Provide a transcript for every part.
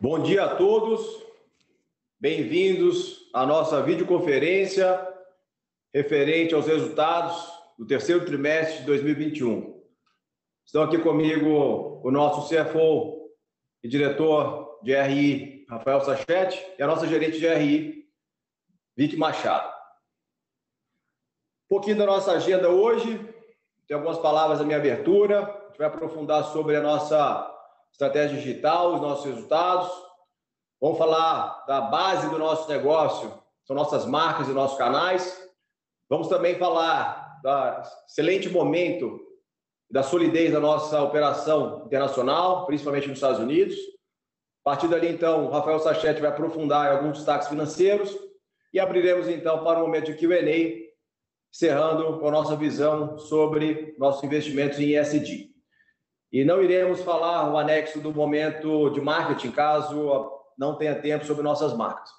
Bom dia a todos, bem-vindos à nossa videoconferência referente aos resultados do terceiro trimestre de 2021. Estão aqui comigo o nosso CFO e diretor de RI, Rafael Sachete, e a nossa gerente de RI, Vicky Machado. Um pouquinho da nossa agenda hoje, tem algumas palavras da minha abertura, a gente vai aprofundar sobre a nossa estratégia digital, os nossos resultados. Vamos falar da base do nosso negócio, são nossas marcas e nossos canais. Vamos também falar do excelente momento da solidez da nossa operação internacional, principalmente nos Estados Unidos. A partir dali, então, o Rafael Sachete vai aprofundar alguns destaques financeiros e abriremos, então, para o momento de Q&A, encerrando com a nossa visão sobre nossos investimentos em ESG. E não iremos falar o anexo do momento de marketing, caso não tenha tempo sobre nossas marcas.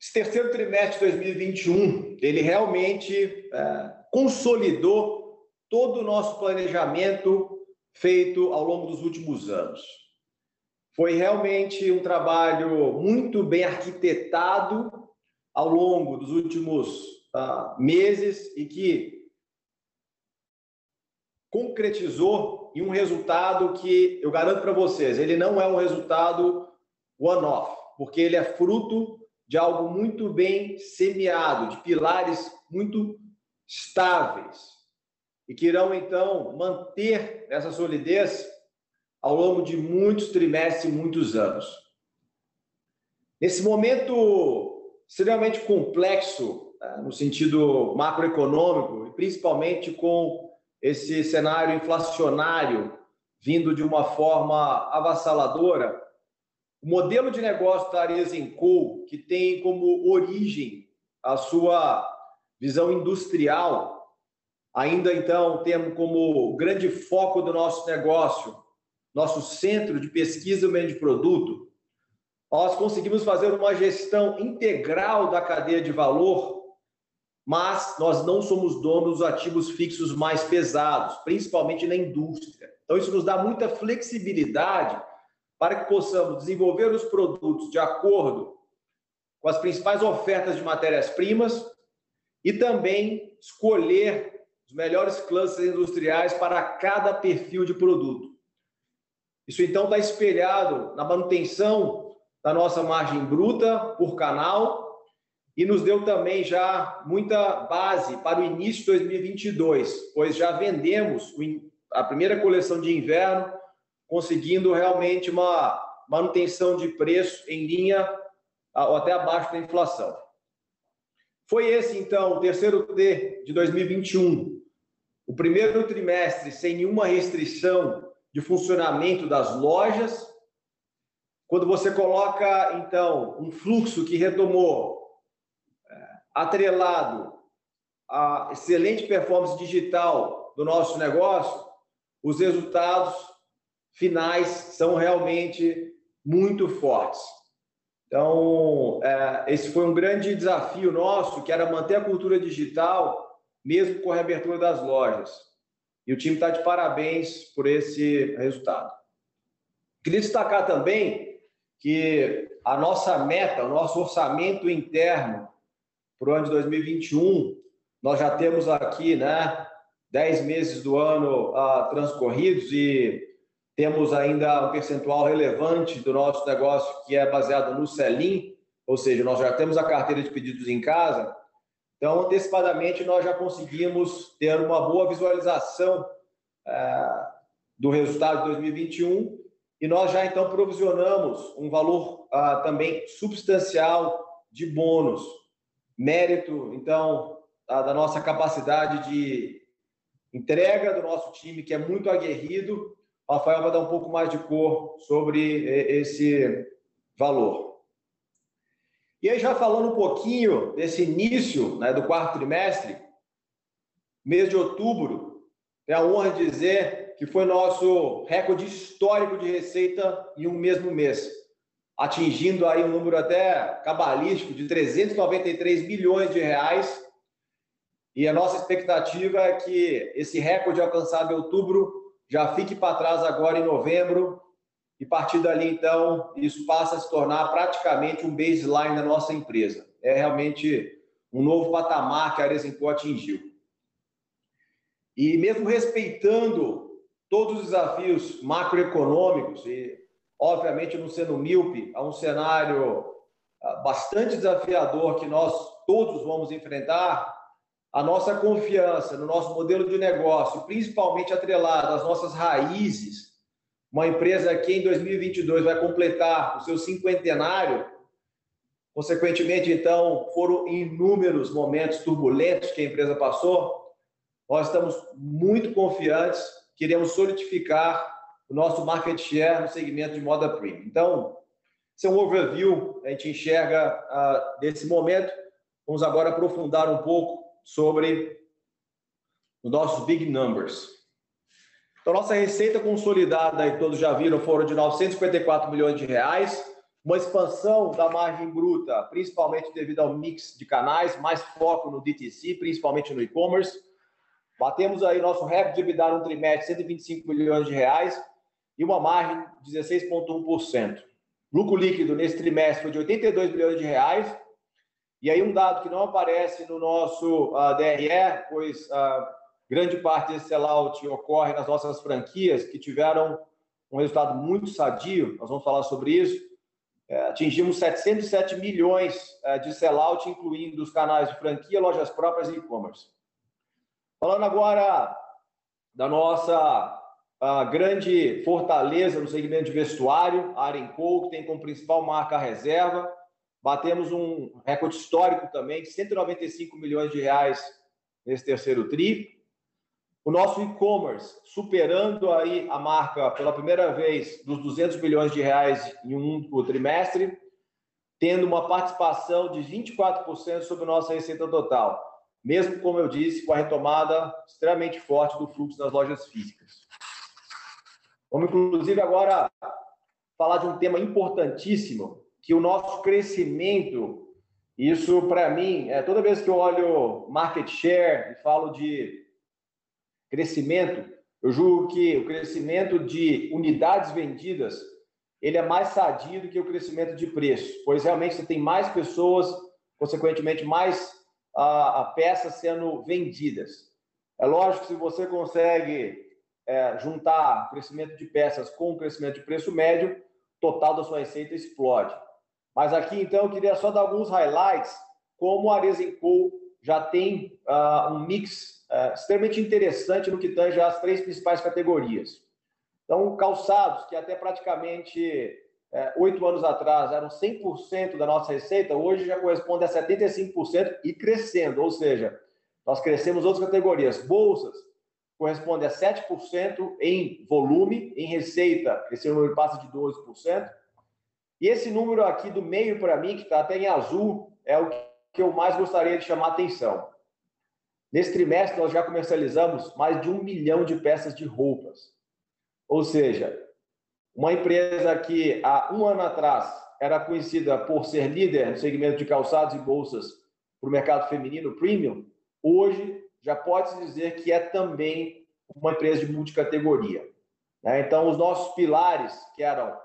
Esse terceiro trimestre de 2021, ele realmente é, consolidou todo o nosso planejamento feito ao longo dos últimos anos. Foi realmente um trabalho muito bem arquitetado ao longo dos últimos uh, meses e que concretizou em um resultado que eu garanto para vocês, ele não é um resultado one-off, porque ele é fruto de algo muito bem semeado, de pilares muito estáveis e que irão então manter essa solidez ao longo de muitos trimestres e muitos anos. Nesse momento extremamente complexo no sentido macroeconômico, principalmente com esse cenário inflacionário vindo de uma forma avassaladora, o modelo de negócio da Arezinco, que tem como origem a sua visão industrial, ainda então temos como grande foco do nosso negócio, nosso centro de pesquisa e meio de produto, nós conseguimos fazer uma gestão integral da cadeia de valor mas nós não somos donos dos ativos fixos mais pesados, principalmente na indústria. Então, isso nos dá muita flexibilidade para que possamos desenvolver os produtos de acordo com as principais ofertas de matérias-primas e também escolher os melhores clusters industriais para cada perfil de produto. Isso então está espelhado na manutenção da nossa margem bruta por canal e nos deu também já muita base para o início de 2022, pois já vendemos a primeira coleção de inverno, conseguindo realmente uma manutenção de preço em linha ou até abaixo da inflação. Foi esse, então, o terceiro T de 2021, o primeiro trimestre sem nenhuma restrição de funcionamento das lojas. Quando você coloca, então, um fluxo que retomou atrelado à excelente performance digital do nosso negócio, os resultados finais são realmente muito fortes. Então, é, esse foi um grande desafio nosso, que era manter a cultura digital, mesmo com a reabertura das lojas. E o time está de parabéns por esse resultado. Queria destacar também que a nossa meta, o nosso orçamento interno para o ano de 2021, nós já temos aqui, né, 10 meses do ano uh, transcorridos e temos ainda um percentual relevante do nosso negócio que é baseado no Selim, ou seja, nós já temos a carteira de pedidos em casa. Então, antecipadamente, nós já conseguimos ter uma boa visualização uh, do resultado de 2021 e nós já então provisionamos um valor uh, também substancial de bônus mérito, então, da nossa capacidade de entrega do nosso time, que é muito aguerrido. O Rafael vai dar um pouco mais de cor sobre esse valor. E aí, já falando um pouquinho desse início né, do quarto trimestre, mês de outubro, tenho a honra de dizer que foi nosso recorde histórico de receita em um mesmo mês atingindo aí um número até cabalístico de 393 bilhões de reais. E a nossa expectativa é que esse recorde alcançado em outubro já fique para trás agora em novembro, e a partir dali, então, isso passa a se tornar praticamente um baseline da nossa empresa. É realmente um novo patamar que a Aresenco atingiu. E mesmo respeitando todos os desafios macroeconômicos, e obviamente não sendo míope, a um cenário ah, bastante desafiador que nós todos vamos enfrentar, a nossa confiança no nosso modelo de negócio, principalmente atrelado às nossas raízes, uma empresa que em 2022 vai completar o seu cinquentenário, consequentemente, então, foram inúmeros momentos turbulentos que a empresa passou, nós estamos muito confiantes, queremos solidificar o nosso market share no segmento de moda premium. Então, esse é um overview, a gente enxerga uh, desse momento. Vamos agora aprofundar um pouco sobre os nossos big numbers. Então, nossa receita consolidada, aí todos já viram, foram de 954 milhões de reais, uma expansão da margem bruta, principalmente devido ao mix de canais, mais foco no DTC, principalmente no e-commerce. Batemos aí nosso recorde de EBITDA no trimestre, 125 milhões de reais e uma margem de 16,1%. Lucro líquido nesse trimestre foi de 82 milhões de reais. E aí um dado que não aparece no nosso uh, ah, DRE, pois uh, Grande parte desse sellout ocorre nas nossas franquias, que tiveram um resultado muito sadio, nós vamos falar sobre isso. É, atingimos 707 milhões é, de sellout, incluindo os canais de franquia, lojas próprias e e-commerce. Falando agora da nossa grande fortaleza no segmento de vestuário, a Arenco, que tem como principal marca a reserva. Batemos um recorde histórico também de 195 milhões de reais nesse terceiro tri o nosso e-commerce superando aí a marca pela primeira vez dos 200 milhões de reais em um único trimestre, tendo uma participação de 24% sobre a nossa receita total, mesmo como eu disse, com a retomada extremamente forte do fluxo nas lojas físicas. Vamos inclusive agora falar de um tema importantíssimo, que o nosso crescimento, isso para mim, é toda vez que eu olho market share e falo de crescimento, eu julgo que o crescimento de unidades vendidas ele é mais sadio do que o crescimento de preço, pois realmente você tem mais pessoas, consequentemente mais a, a peças sendo vendidas. É lógico que se você consegue é, juntar crescimento de peças com o crescimento de preço médio, total da sua receita explode. Mas aqui, então, eu queria só dar alguns highlights, como a Aresenco já tem uh, um mix é, extremamente interessante no que tange às três principais categorias. Então, calçados, que até praticamente é, oito anos atrás eram 100% da nossa receita, hoje já corresponde a 75% e crescendo, ou seja, nós crescemos outras categorias. Bolsas corresponde a 7% em volume, em receita, esse número passa de 12%. E esse número aqui do meio para mim, que está até em azul, é o que eu mais gostaria de chamar atenção. Nesse trimestre, nós já comercializamos mais de um milhão de peças de roupas. Ou seja, uma empresa que há um ano atrás era conhecida por ser líder no segmento de calçados e bolsas para o mercado feminino premium, hoje já pode-se dizer que é também uma empresa de multicategoria. Né? Então, os nossos pilares, que eram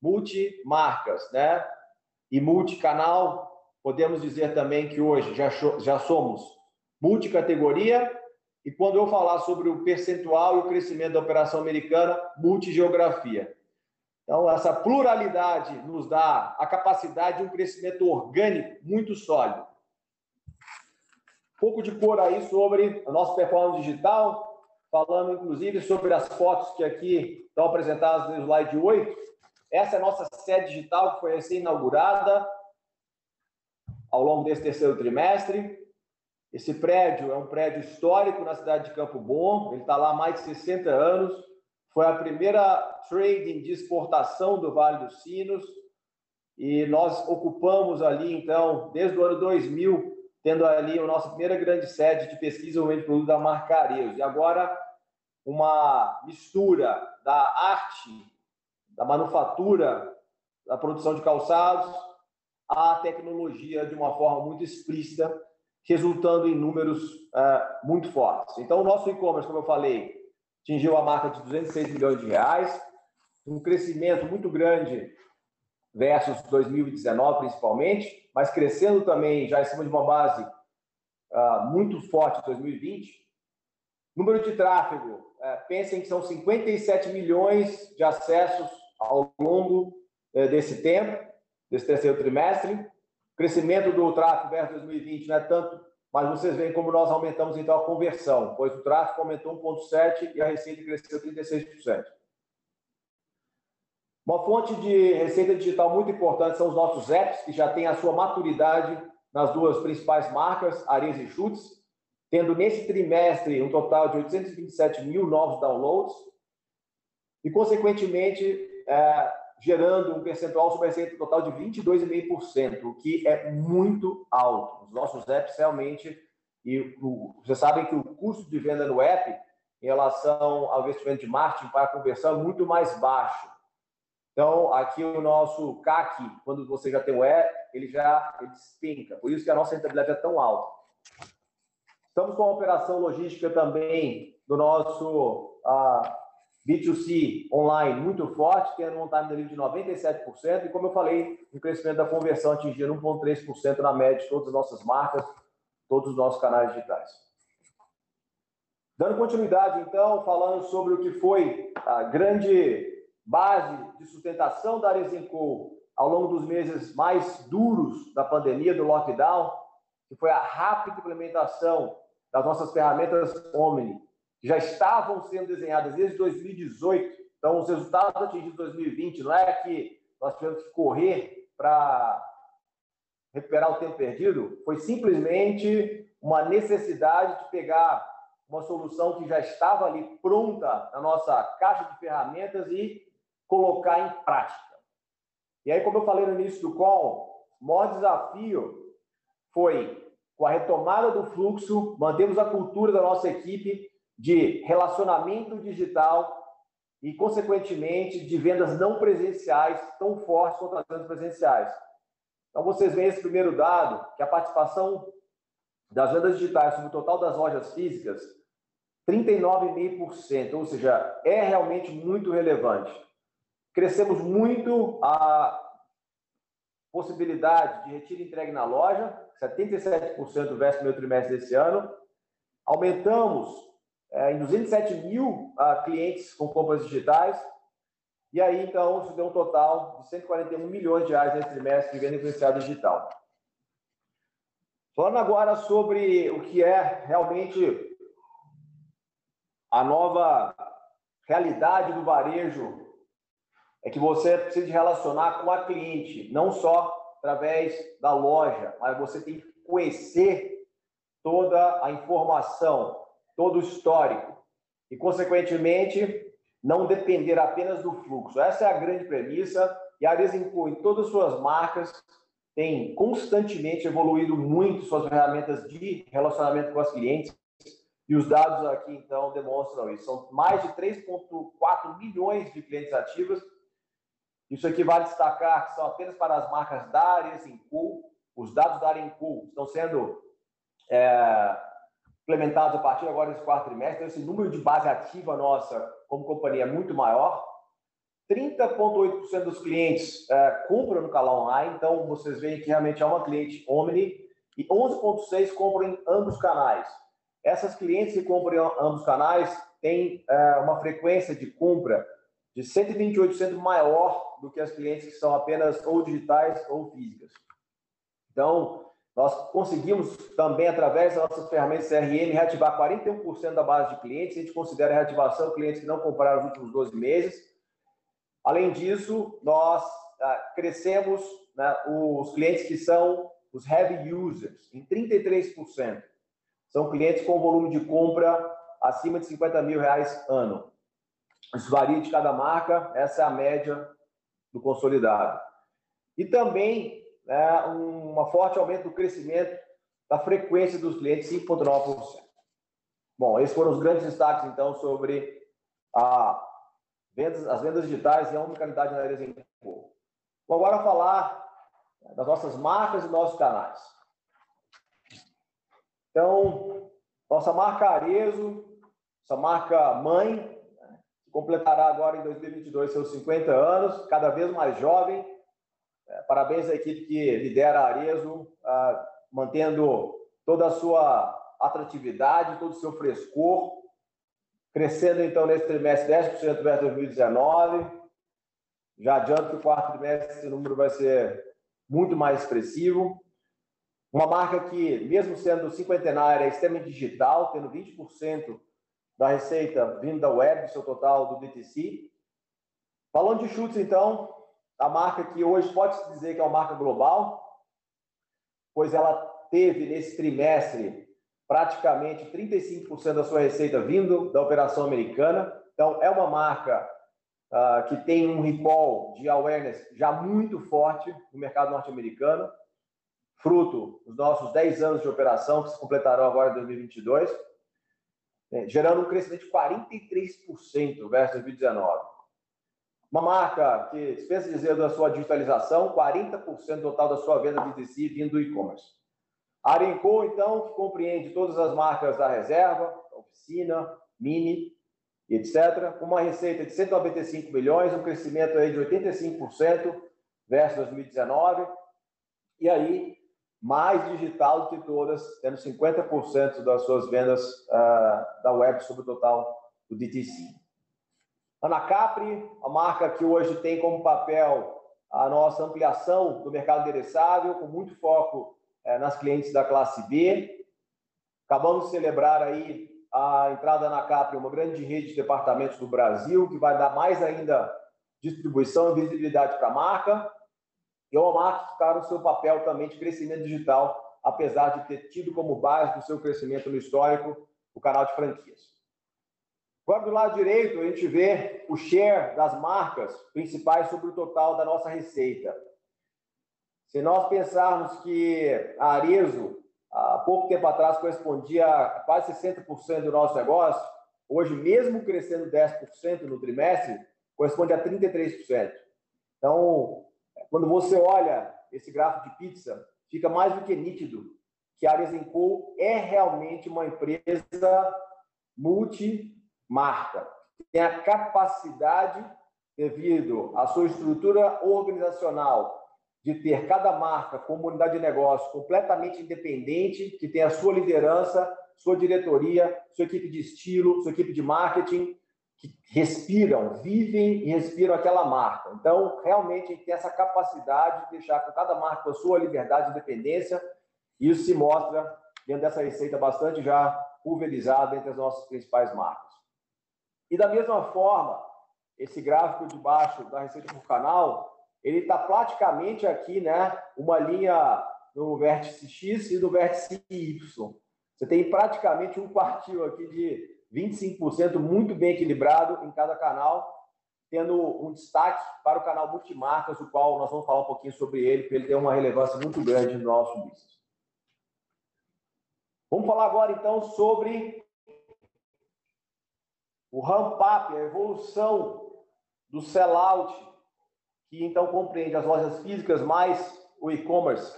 multimarcas né? e multicanal, podemos dizer também que hoje já, já somos multicategoria, e quando eu falar sobre o percentual e o crescimento da operação americana, multigeografia. Então, essa pluralidade nos dá a capacidade de um crescimento orgânico muito sólido. Pouco de cor aí sobre a nossa performance digital, falando inclusive sobre as fotos que aqui estão apresentadas no slide 8. Essa é a nossa sede digital que foi recém-inaugurada ao longo desse terceiro trimestre. Esse prédio é um prédio histórico na cidade de Campo Bom, ele está lá há mais de 60 anos. Foi a primeira trading de exportação do Vale dos Sinos e nós ocupamos ali, então, desde o ano 2000, tendo ali a nossa primeira grande sede de pesquisa e de produto da marca Areus. E agora, uma mistura da arte, da manufatura, da produção de calçados, à tecnologia de uma forma muito explícita resultando em números uh, muito fortes. Então, o nosso e-commerce, como eu falei, atingiu a marca de 206 milhões de reais, um crescimento muito grande versus 2019, principalmente, mas crescendo também já em cima de uma base uh, muito forte de 2020. Número de tráfego, uh, pensem que são 57 milhões de acessos ao longo uh, desse tempo, desse terceiro trimestre. Crescimento do tráfego versus 2020 não é tanto, mas vocês veem como nós aumentamos então a conversão, pois o tráfego aumentou 1,7% e a receita cresceu 36%. Uma fonte de receita digital muito importante são os nossos apps, que já têm a sua maturidade nas duas principais marcas, Ares e Chutes, tendo nesse trimestre um total de 827 mil novos downloads e, consequentemente, é, gerando um percentual sobre a receita total de 22,5%, o que é muito alto. Os nossos apps realmente, e o, vocês sabem que o custo de venda no app, em relação ao investimento de marketing para conversão, é muito mais baixo. Então, aqui o nosso CAC, quando você já tem o E, ele já ele despenca. Por isso que a nossa rentabilidade é tão alta. Estamos com a operação logística também do nosso uh, B2C online muito forte, tendo um time delivery de 97%. E como eu falei, o crescimento da conversão atingindo 1,3% na média de todas as nossas marcas, todos os nossos canais digitais. Dando continuidade, então, falando sobre o que foi a grande base de sustentação da Arezinco ao longo dos meses mais duros da pandemia, do lockdown, que foi a rápida implementação das nossas ferramentas Omni, que já estavam sendo desenhadas desde 2018. Então, os resultados atingidos em 2020 não é que nós tivemos que correr para recuperar o tempo perdido, foi simplesmente uma necessidade de pegar uma solução que já estava ali pronta na nossa caixa de ferramentas e colocar em prática. E aí, como eu falei no início do call, o maior desafio foi, com a retomada do fluxo, mantemos a cultura da nossa equipe de relacionamento digital e, consequentemente, de vendas não presenciais tão fortes quanto as vendas presenciais. Então, vocês veem esse primeiro dado, que a participação das vendas digitais sobre o total das lojas físicas, 39,5%, ou seja, é realmente muito relevante. Crescemos muito a possibilidade de retiro e entregue na loja, 77% versus o primeiro trimestre desse ano. Aumentamos é, em 207 mil uh, clientes com compras digitais. E aí, então, isso deu um total de 141 milhões de reais nesse trimestre de venda influenciada digital. Falando agora sobre o que é realmente a nova realidade do varejo é que você precisa de relacionar com a cliente, não só através da loja, mas você tem que conhecer toda a informação, todo o histórico e, consequentemente, não depender apenas do fluxo. Essa é a grande premissa e a Desenco, em todas as suas marcas, tem constantemente evoluído muito suas ferramentas de relacionamento com os clientes e os dados aqui, então, demonstram isso. São mais de 3,4 milhões de clientes ativos isso aqui vale destacar que são apenas para as marcas da Arezincool. Os dados da Arezincool estão sendo é, implementados a partir agora desse quarto trimestre. Então, esse número de base ativa nossa como companhia é muito maior. 30,8% dos clientes é, compram no canal online, então vocês veem que realmente é uma cliente Omni, e 11,6% compram em ambos canais. Essas clientes que compram em ambos canais têm é, uma frequência de compra de 128% maior do que as clientes que são apenas ou digitais ou físicas. Então, nós conseguimos também, através das nossas ferramentas CRM, reativar 41% da base de clientes. A gente considera a reativação clientes que não compraram nos últimos 12 meses. Além disso, nós ah, crescemos né, os clientes que são os heavy users, em 33%. São clientes com volume de compra acima de 50 mil reais ano. Isso varia de cada marca, essa é a média do consolidado. E também né, um forte aumento do crescimento da frequência dos clientes, 5,9%. Bom, esses foram os grandes destaques, então, sobre a vendas, as vendas digitais e a omnicanalidade na de Vou agora falar das nossas marcas e nossos canais. Então, nossa marca Arezo, essa marca mãe, completará agora em 2022 seus 50 anos, cada vez mais jovem. É, parabéns à equipe que lidera a Arezo, ah, mantendo toda a sua atratividade, todo o seu frescor, crescendo então nesse trimestre 10% versus 2019. Já adianto que o quarto trimestre esse número vai ser muito mais expressivo. Uma marca que, mesmo sendo cinquentenária, é extremamente digital, tendo 20% da receita vindo da web, do seu total do DTC. Falando de chutes, então, a marca que hoje pode-se dizer que é uma marca global, pois ela teve nesse trimestre praticamente 35% da sua receita vindo da operação americana. Então, é uma marca uh, que tem um recall de awareness já muito forte no mercado norte-americano, fruto dos nossos 10 anos de operação, que se completarão agora em 2022, né, gerando um crescimento de 43% versus 2019. Uma marca que dispensa dizer da sua digitalização, 40% total da sua venda B2C vindo do e-commerce. A Arenco, então, que compreende todas as marcas da reserva, oficina, mini, etc., com uma receita de 195 milhões, um crescimento aí de 85% versus 2019, e aí mais digital do que todas, tendo 50% das suas vendas uh, da web sobre o total do DTC. Ana Capri, a marca que hoje tem como papel a nossa ampliação do mercado endereçável, com muito foco uh, nas clientes da classe B. Acabamos de celebrar aí a entrada na Capri, uma grande rede de departamentos do Brasil, que vai dar mais ainda distribuição e visibilidade para a marca. E é marca que está no seu papel também de crescimento digital, apesar de ter tido como base do seu crescimento no histórico o canal de franquias. Agora, do lado direito, a gente vê o share das marcas principais sobre o total da nossa receita. Se nós pensarmos que a Arezo há pouco tempo atrás correspondia a quase 60% do nosso negócio, hoje, mesmo crescendo 10% no trimestre, corresponde a 33%. Então, quando você olha esse gráfico de pizza, fica mais do que nítido que a Arezenco é realmente uma empresa multimarca. Tem a capacidade, devido à sua estrutura organizacional, de ter cada marca como unidade de negócio completamente independente, que tem a sua liderança, sua diretoria, sua equipe de estilo, sua equipe de marketing, que respiram, vivem e respiram aquela marca. Então, realmente, a gente tem essa capacidade de deixar com cada marca a sua liberdade e independência, e isso se mostra dentro dessa receita bastante já pulverizada entre as nossas principais marcas. E da mesma forma, esse gráfico de baixo da receita por canal, ele está praticamente aqui, né, uma linha no vértice X e no vértice Y. Você tem praticamente um quartil aqui de 25% muito bem equilibrado em cada canal, tendo um destaque para o canal Multimarcas, o qual nós vamos falar um pouquinho sobre ele, porque ele tem uma relevância muito grande no nosso business. Vamos falar agora então sobre o ramp-up, a evolução do sellout que então compreende as lojas físicas mais o e-commerce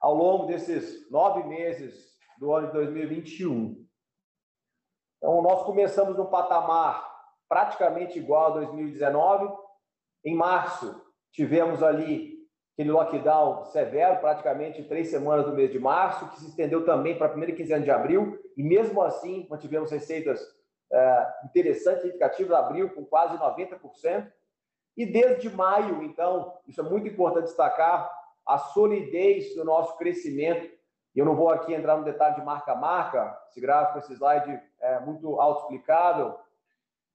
ao longo desses nove meses do ano de 2021. Então, nós começamos no patamar praticamente igual a 2019. Em março, tivemos ali aquele lockdown severo, praticamente três semanas do mês de março, que se estendeu também para a primeira quinzena de abril, e mesmo assim mantivemos receitas é, interessantes, significativas, abril com quase 90%. E desde maio, então, isso é muito importante destacar, a solidez do nosso crescimento. Eu não vou aqui entrar no detalhe de marca a marca, esse gráfico, esse slide é muito autoexplicável,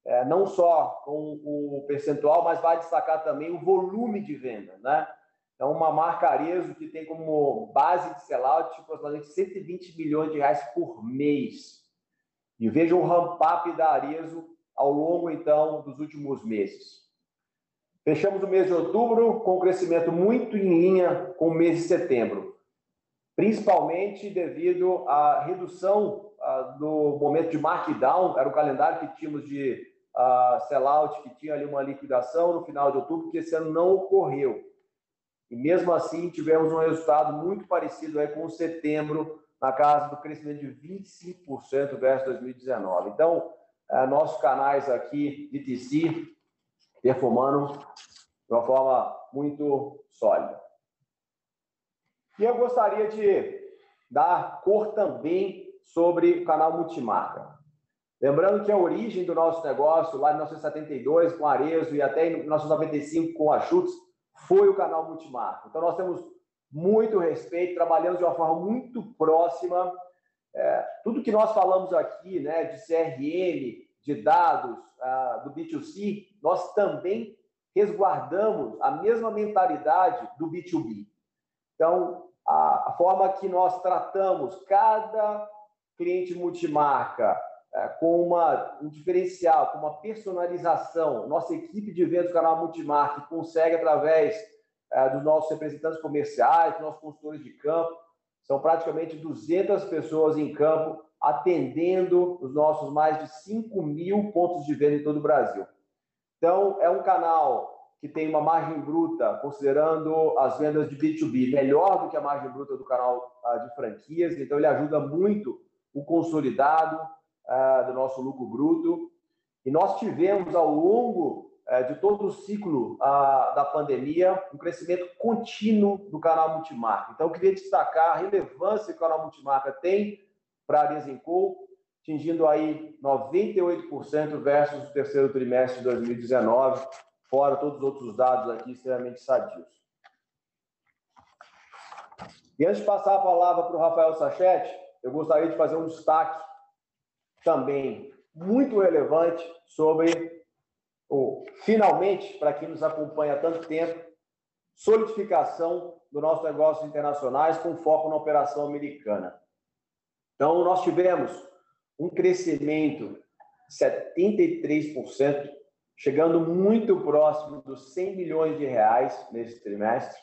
é, não só com o percentual, mas vai destacar também o volume de venda, né? Então, uma marca Arezo que tem como base de sellout tipo, aproximadamente 120 milhões de reais por mês. E veja o ramp-up da Arezo ao longo, então, dos últimos meses. Fechamos o mês de outubro com um crescimento muito em linha com o mês de setembro, principalmente devido à redução uh, do momento de markdown, era o calendário que tínhamos de uh, sellout, que tinha ali uma liquidação no final de outubro, que esse ano não ocorreu. E mesmo assim, tivemos um resultado muito parecido aí com setembro, na casa do crescimento de 25% versus 2019. Então, é, nossos canais aqui de TC performando de uma forma muito sólida. E eu gostaria de dar cor também sobre o canal multimarca. Lembrando que a origem do nosso negócio, lá em 1972, com a Arezo, e até em 1995, com a foi o canal multimarca. Então, nós temos muito respeito, trabalhamos de uma forma muito próxima. É, tudo que nós falamos aqui, né, de CRM, de dados, uh, do B2C, nós também resguardamos a mesma mentalidade do B2B. Então, a, forma que nós tratamos cada cliente multimarca é, com uma, um diferencial, com uma personalização, nossa equipe de vendas do canal multimarca consegue através é, dos nossos representantes comerciais, dos nossos consultores de campo, são praticamente 200 pessoas em campo atendendo os nossos mais de 5 mil pontos de venda em todo o Brasil. Então, é um canal que tem uma margem bruta, considerando as vendas de B2B, melhor do que a margem bruta do canal uh, de franquias. Então, ele ajuda muito o consolidado uh, do nosso lucro bruto. E nós tivemos, ao longo uh, de todo o ciclo da pandemia, um crescimento contínuo do canal multimarca. Então, eu queria destacar a relevância que o canal multimarca tem para a Desenco, atingindo aí 98% versus o terceiro trimestre de 2019, fora todos os outros dados aqui extremamente sadios. E antes de passar a palavra para o Rafael Sachete, eu gostaria de fazer um destaque também muito relevante sobre o, finalmente, para quem nos acompanha há tanto tempo, solidificação do nosso negócio internacionais com foco na operação americana. Então, nós tivemos um crescimento de 73%, chegando muito próximo dos 100 milhões de reais nesse trimestre.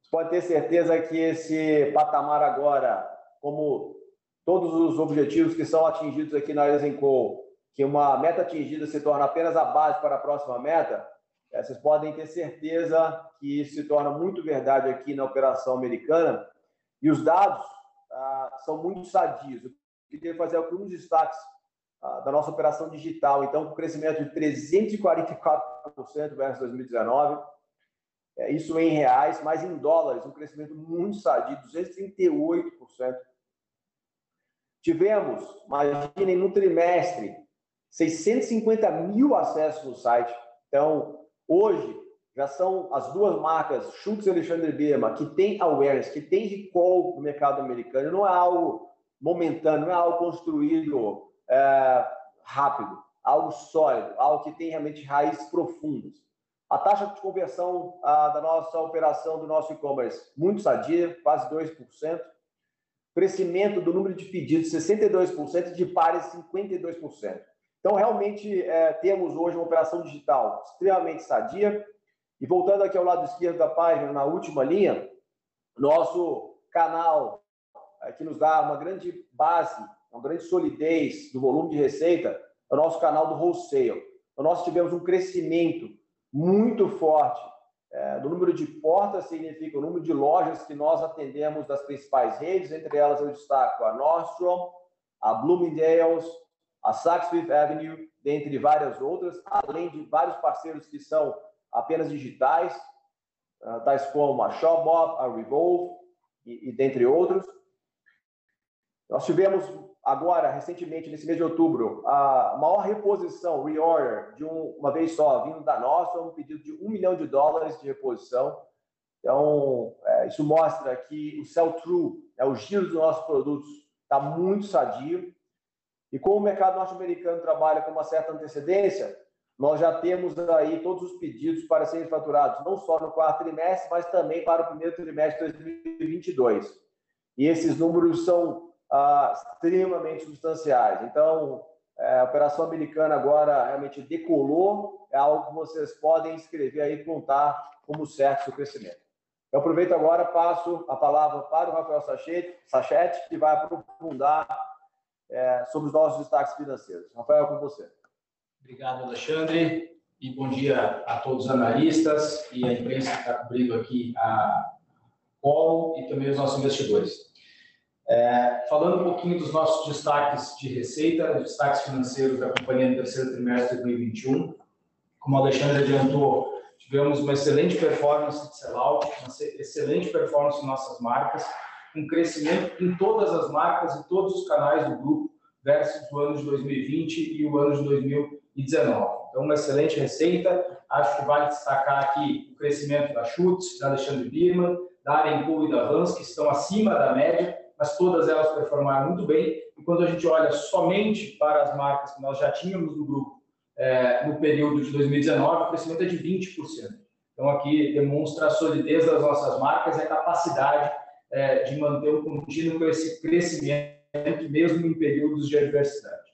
Você pode ter certeza que esse patamar agora, como todos os objetivos que são atingidos aqui na Esenco, que uma meta atingida se torna apenas a base para a próxima meta, eh, vocês podem ter certeza que isso se torna muito verdade aqui na operação americana. E os dados ah, são muito sadios. Eu queria fazer alguns destaques ah, da nossa operação digital. Então, com crescimento de 344% versus 2019. É, isso em reais, mas em dólares, um crescimento muito sadio, 238%. Tivemos, imaginem, no trimestre, 650 mil acessos no site. Então, hoje, já são as duas marcas, Schultz e Alexandre Birma, que tem awareness, que tem recall no mercado americano. Não é algo momentâneo, não é algo construído é, rápido, algo sólido, algo que tem realmente raízes profundas. A taxa de conversão a, da nossa operação, do nosso e-commerce, muito sadia, quase 2%. Crescimento do número de pedidos, 62%, de pares, 52%. Então, realmente, é, temos hoje uma operação digital extremamente sadia, e voltando aqui ao lado esquerdo da página, na última linha, nosso canal, é, que nos dá uma grande base, uma grande solidez do volume de receita, é o nosso canal do wholesale. Então, nós tivemos um crescimento muito forte é, do número de portas, significa o número de lojas que nós atendemos das principais redes, entre elas eu destaco a Nordstrom, a Bloomingdale's, a Saks Fifth Avenue, dentre várias outras, além de vários parceiros que são apenas digitais, uh, tais como a Shopbop, a Revolve e, e dentre outros. Nós tivemos agora, recentemente, nesse mês de outubro, a maior reposição, reorder, de um, uma vez só, vindo da nossa, um pedido de um milhão de dólares de reposição. Então, é, isso mostra que o sell-through, é, o giro dos nossos produtos, está muito sadio. E como o mercado norte-americano trabalha com uma certa antecedência, nós já temos aí todos os pedidos para serem faturados, não só no quarto trimestre, mas também para o primeiro trimestre de 2022. E esses números são ah, extremamente substanciais. Então, é, a operação americana agora realmente decolou, é algo que vocês podem escrever aí e contar como certo seu crescimento. Eu aproveito agora, passo a palavra para o Rafael Sachete, que vai aprofundar é, sobre os nossos destaques financeiros. Rafael, com você. Obrigado, Alexandre, e bom dia a todos os analistas e a imprensa que está cobrindo aqui a call e também os nossos investidores. É, falando um pouquinho dos nossos destaques de receita, destaques financeiros da companhia no terceiro trimestre de 2021, como o Alexandre adiantou, tivemos uma excelente performance de sellout, uma excelente performance em nossas marcas, um crescimento em todas as marcas e todos os canais do grupo versus o ano de 2020 e o ano de 2019. Então, uma excelente receita. Acho que vale destacar aqui o crescimento da Schutz, da Alexandre Birman, da Arenco e da Vans, que estão acima da média, mas todas elas performaram muito bem. E quando a gente olha somente para as marcas que nós já tínhamos no grupo é, no período de 2019, o crescimento é de 20%. Então, aqui demonstra a solidez das nossas marcas e a capacidade é, de manter um contínuo crescimento, mesmo em períodos de adversidade.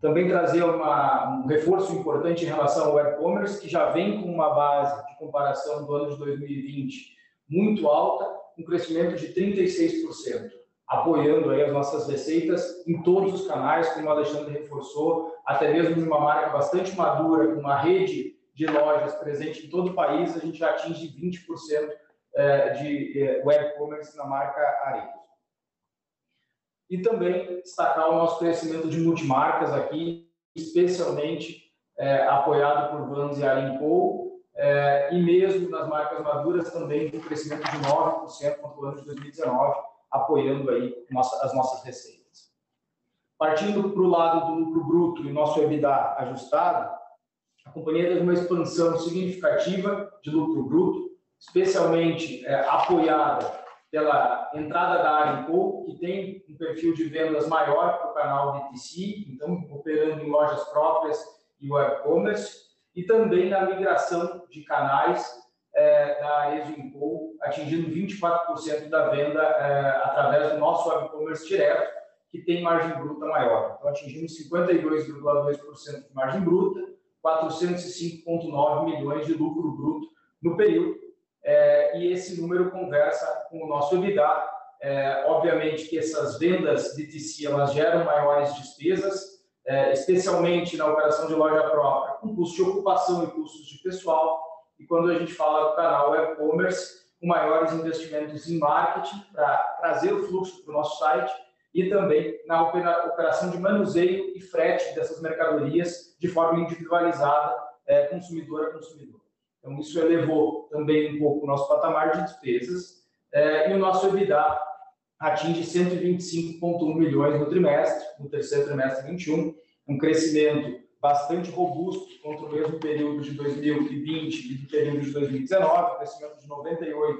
Também trazer uma, um reforço importante em relação ao e-commerce, que já vem com uma base de comparação do ano de 2020 muito alta, um crescimento de 36%, apoiando aí as nossas receitas em todos os canais, como o Alexandre reforçou, até mesmo de uma marca bastante madura, com uma rede de lojas presente em todo o país, a gente já atinge 20% eh, de eh, web commerce na marca Areia. E também destacar o nosso crescimento de multimarcas aqui, especialmente é, apoiado por Vans e Alimco, é, e mesmo nas marcas maduras também com crescimento de 9% contra o ano de 2019, apoiando aí nossa, as nossas receitas. Partindo para o lado do lucro bruto e nosso EBITDA ajustado, a companhia teve uma expansão significativa de lucro bruto, especialmente é, apoiada pela entrada da Arenco, que tem um perfil de vendas maior para o canal DTC, então operando em lojas próprias e web commerce, e também na migração de canais é, da Eximco, atingindo 24% da venda é, através do nosso web commerce direto, que tem margem bruta maior. Então, atingimos 52,2% de margem bruta, 405,9 milhões de lucro bruto no período, é, e esse número conversa com o nosso EBITDA. É, obviamente que essas vendas de TC elas geram maiores despesas, é, especialmente na operação de loja própria, com custos de ocupação e custos de pessoal. E quando a gente fala do canal e-commerce, com maiores investimentos em marketing para trazer o fluxo para o nosso site e também na operação de manuseio e frete dessas mercadorias de forma individualizada, é, consumidor a consumidor. Então, isso elevou também um pouco o nosso patamar de despesas é, e o nosso EBITDA atinge 125,1 milhões no trimestre, no terceiro trimestre de 21, um crescimento bastante robusto contra o mesmo período de 2020 e do período de 2019, crescimento de 98%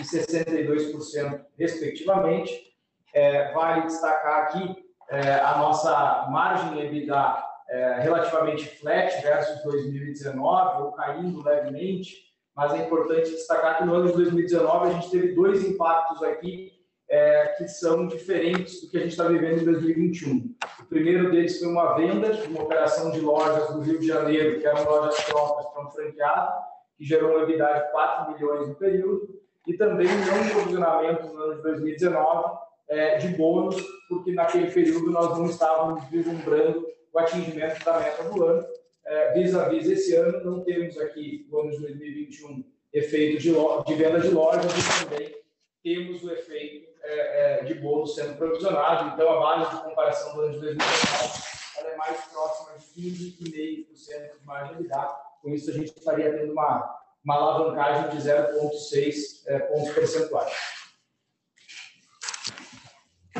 e 62%, respectivamente. É, vale destacar aqui é, a nossa margem EBITDA é, relativamente flat versus 2019, ou caindo levemente, mas é importante destacar que no ano de 2019 a gente teve dois impactos aqui é, que são diferentes do que a gente está vivendo em 2021. O primeiro deles foi uma venda uma operação de lojas no Rio de Janeiro, que eram lojas próprias para um franqueado, que gerou uma EBITDA de 4 milhões no período, e também não provisionamento no ano de 2019 é, de bônus, porque naquele período nós não estávamos vislumbrando o atingimento da meta do ano. É, vis-à-vis esse ano, não temos aqui, no ano de 2021, efeito de, de venda de lojas e também temos o efeito é, é, de bônus sendo provisionado. Então, a base de comparação do ano de 2019 ela é mais próxima de 15,5% de margem de EBITDA. Com isso, a gente estaria tendo uma, uma alavancagem de 0,6 é, pontos percentuais.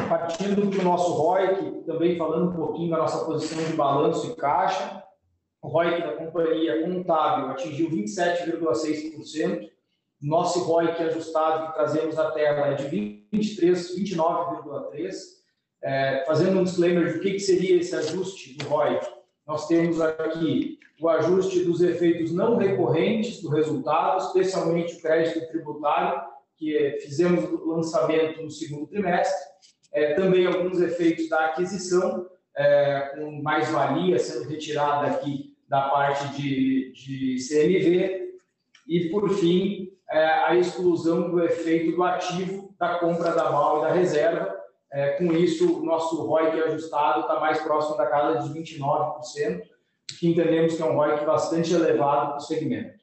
Partindo para o nosso ROIC, também falando um pouquinho da nossa posição de balanço e caixa, o ROIC da companhia contábil atingiu 27,6%, nosso ROIC ajustado que trazemos à tela é de 23, 29,3. É, fazendo um disclaimer do que, que seria esse ajuste do ROIC, nós temos aqui o ajuste dos efeitos não recorrentes do resultado, especialmente o crédito tributário, que é, fizemos o lançamento no segundo trimestre, é, também alguns efeitos da aquisição, é, com mais-valia sendo retirada aqui da parte de, de CMV, e, por fim, é, a exclusão do efeito do ativo da compra da BAL e da reserva. É, com isso, o nosso ROIC ajustado está mais próximo da casa de 29%, que entendemos que é um ROIC bastante elevado para o segmento.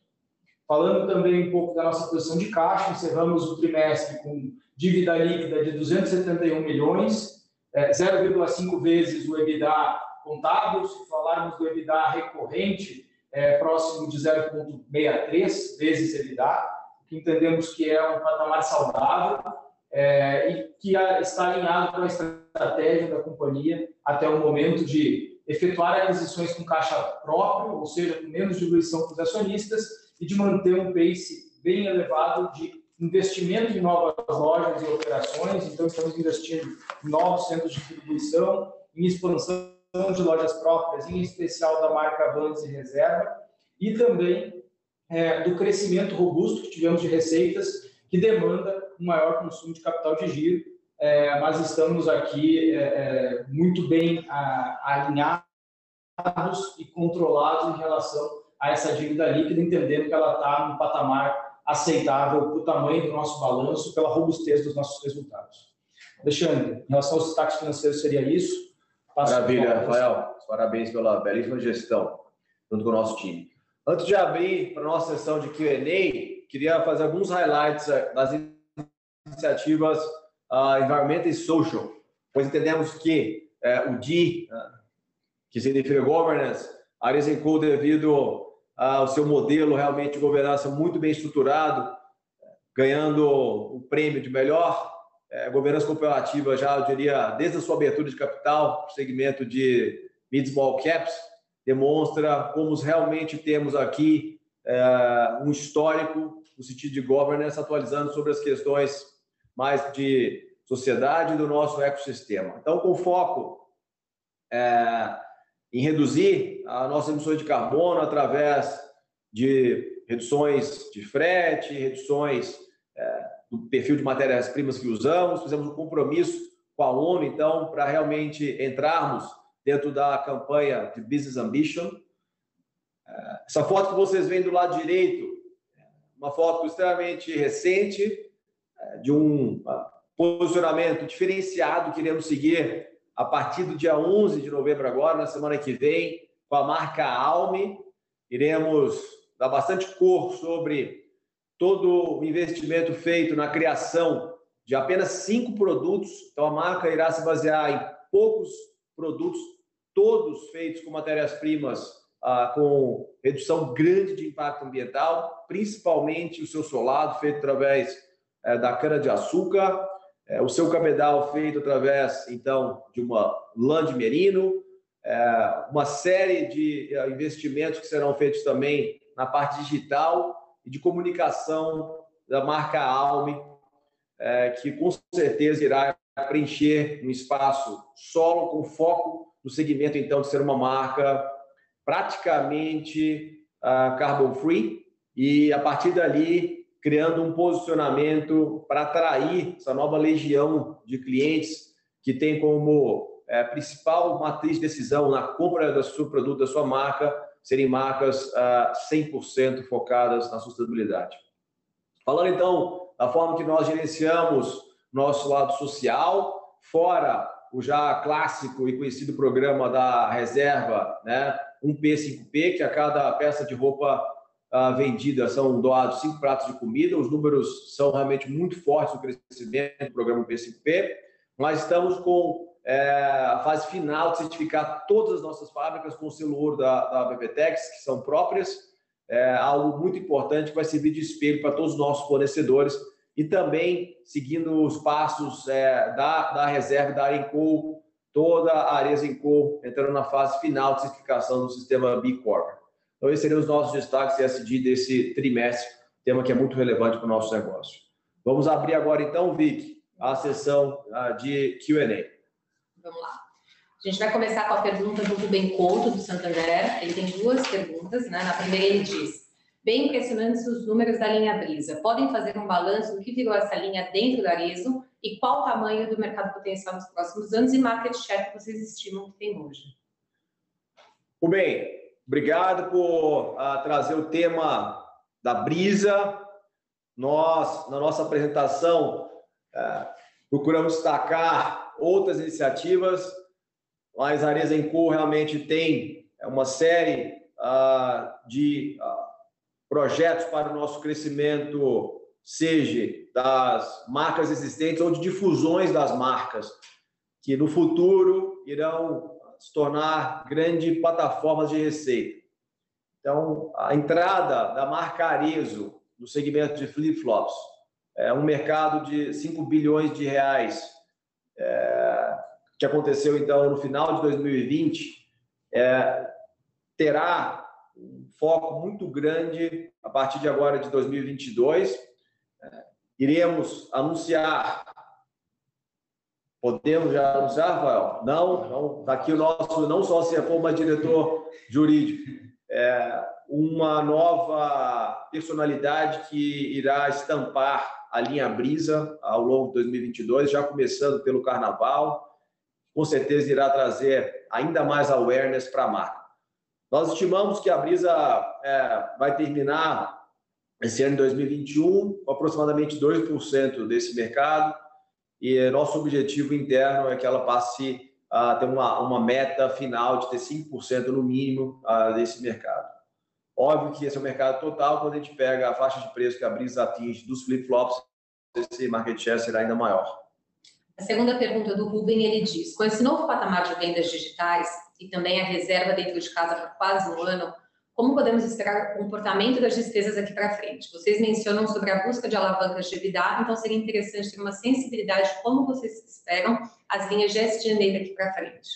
Falando também um pouco da nossa posição de caixa, encerramos o trimestre com dívida líquida de 271 milhões, 0,5 vezes o EBITDA contábil, se falarmos do EBITDA recorrente, é, próximo de 0,63 vezes EBITDA, que entendemos que é um patamar saudável é, e que está alinhado com a estratégia da companhia até o momento de efetuar aquisições com caixa próprio, ou seja, com menos diluição para os acionistas, e de manter um pace bem elevado de investimento em novas lojas e operações. Então, estamos investindo em novos centros de distribuição, em expansão de lojas próprias, em especial da marca Vans e Reserva, e também é, do crescimento robusto que tivemos de receitas, que demanda um maior consumo de capital de giro, é, mas estamos aqui é, é muito bem a, alinhados e controlados em relação a essa dívida líquida, entendendo que ela está num patamar aceitável para o tamanho do nosso balanço, pela robustez dos nossos resultados. Alexandre, em relação aos destaques financeiros, seria isso? Maravilha, Rafael. Parabéns pela belíssima gestão junto com o nosso time. Antes de abrir para a nossa sessão de Q&A, queria fazer alguns highlights eh, das iniciativas uh, Environmental e Social, pois entendemos que uh, o D, uh, que significa Governance, a Encode, devido ao seu modelo realmente de governança muito bem estruturado, ganhando o prêmio de melhor é, governança cooperativa já, eu diria, desde a sua abertura de capital, segmento de mid small caps, demonstra como realmente temos aqui é, um histórico no sentido de governance, atualizando sobre as questões mais de sociedade do nosso ecossistema. Então, com foco é, em reduzir a nossa emissão de carbono através de reduções de frete, reduções é, do perfil de matérias-primas que usamos, fizemos um compromisso com a ONU, então, para realmente entrarmos dentro da campanha de Business Ambition. É, essa foto que vocês veem do lado direito, uma foto extremamente recente, é, de um ah, posicionamento diferenciado que iremos seguir a partir do dia 11 de novembro agora, na semana que vem, com a marca Alme. Iremos dar bastante cor sobre todo o investimento feito na criação de apenas cinco produtos. Então, a marca irá se basear em poucos produtos, todos feitos com matérias-primas ah, com redução grande de impacto ambiental, principalmente o seu solado, feito através eh, da cana-de-açúcar, eh, o seu cabedal, feito através, então, de uma lã de merino, eh, uma série de investimentos que serão feitos também na parte digital, e de comunicação da marca Alme, é, que com certeza irá preencher um espaço solo com foco no segmento, então, de ser uma marca praticamente uh, carbon free. E, a partir dali, criando um posicionamento para atrair essa nova legião de clientes que tem como é, principal matriz de decisão na compra do seu produto, da sua marca, serem marcas ah, 100% focadas na sustentabilidade. Falando então da forma que nós gerenciamos nosso lado social, fora o já clássico e conhecido programa da reserva, né, 1P5P, que a cada peça de roupa uh, vendida são doados cinco pratos de comida. Os números são realmente muito fortes no crescimento do programa P5P. Nós estamos com é, a fase final de certificar todas as nossas fábricas com o selo ouro da, da BPTEX, que são próprias, é algo muito importante que vai servir de espelho para todos os nossos fornecedores e também seguindo os passos é, da, da reserva da Arenco, toda a Arenco entrando na fase final de certificação do sistema B Corp. Então, esses seriam os nossos destaques ESG desse trimestre, tema que é muito relevante para o nosso negócio. Vamos abrir agora, então, Vic, a sessão de Q&A. Vamos lá. A gente vai começar com a pergunta do Rubem Couto, do Santander. Ele tem duas perguntas, né? Na primeira ele diz, bem impressionantes os números da linha Brisa. Podem fazer um balanço do que virou essa linha dentro da Arezo e qual o tamanho do mercado potencial nos próximos anos e market share que vocês estimam que tem hoje? Rubem, obrigado por uh, trazer o tema da Brisa. Nós, na nossa apresentação, uh, procuramos destacar outras iniciativas, mas a Areza Co realmente tem uma série uh, de uh, projetos para o nosso crescimento seja das marcas existentes ou de difusões das marcas, que no futuro irão se tornar grandes plataformas de receita. Então, a entrada da marca Arezo no segmento de flip-flops, é um mercado de 5 bilhões de reais, é, que aconteceu então no final de 2020, é, terá um foco muito grande a partir de agora de 2022. É, iremos anunciar Podemos já anunciar, Rafael? Não, então está aqui o nosso, não só CFO, mas diretor jurídico. É uma nova personalidade que irá estampar a linha Brisa ao longo de 2022, já começando pelo Carnaval. Com certeza irá trazer ainda mais awareness para a marca. Nós estimamos que a Brisa é, vai terminar esse ano de 2021 com aproximadamente 2% desse mercado e nosso objetivo interno é que ela passe a ter uma, uma meta final de ter 5% no mínimo desse mercado. Óbvio que esse é o mercado total, quando a gente pega a faixa de preço que a Brisa atinge dos flip-flops, esse market share será ainda maior. A segunda pergunta do Ruben, ele diz, com esse novo patamar de vendas digitais e também a reserva dentro de casa por quase um ano, como podemos esperar o comportamento das despesas aqui para frente? Vocês mencionam sobre a busca de alavancas de EBITDA, então seria interessante ter uma sensibilidade de como vocês esperam as linhas de SG&A daqui para frente.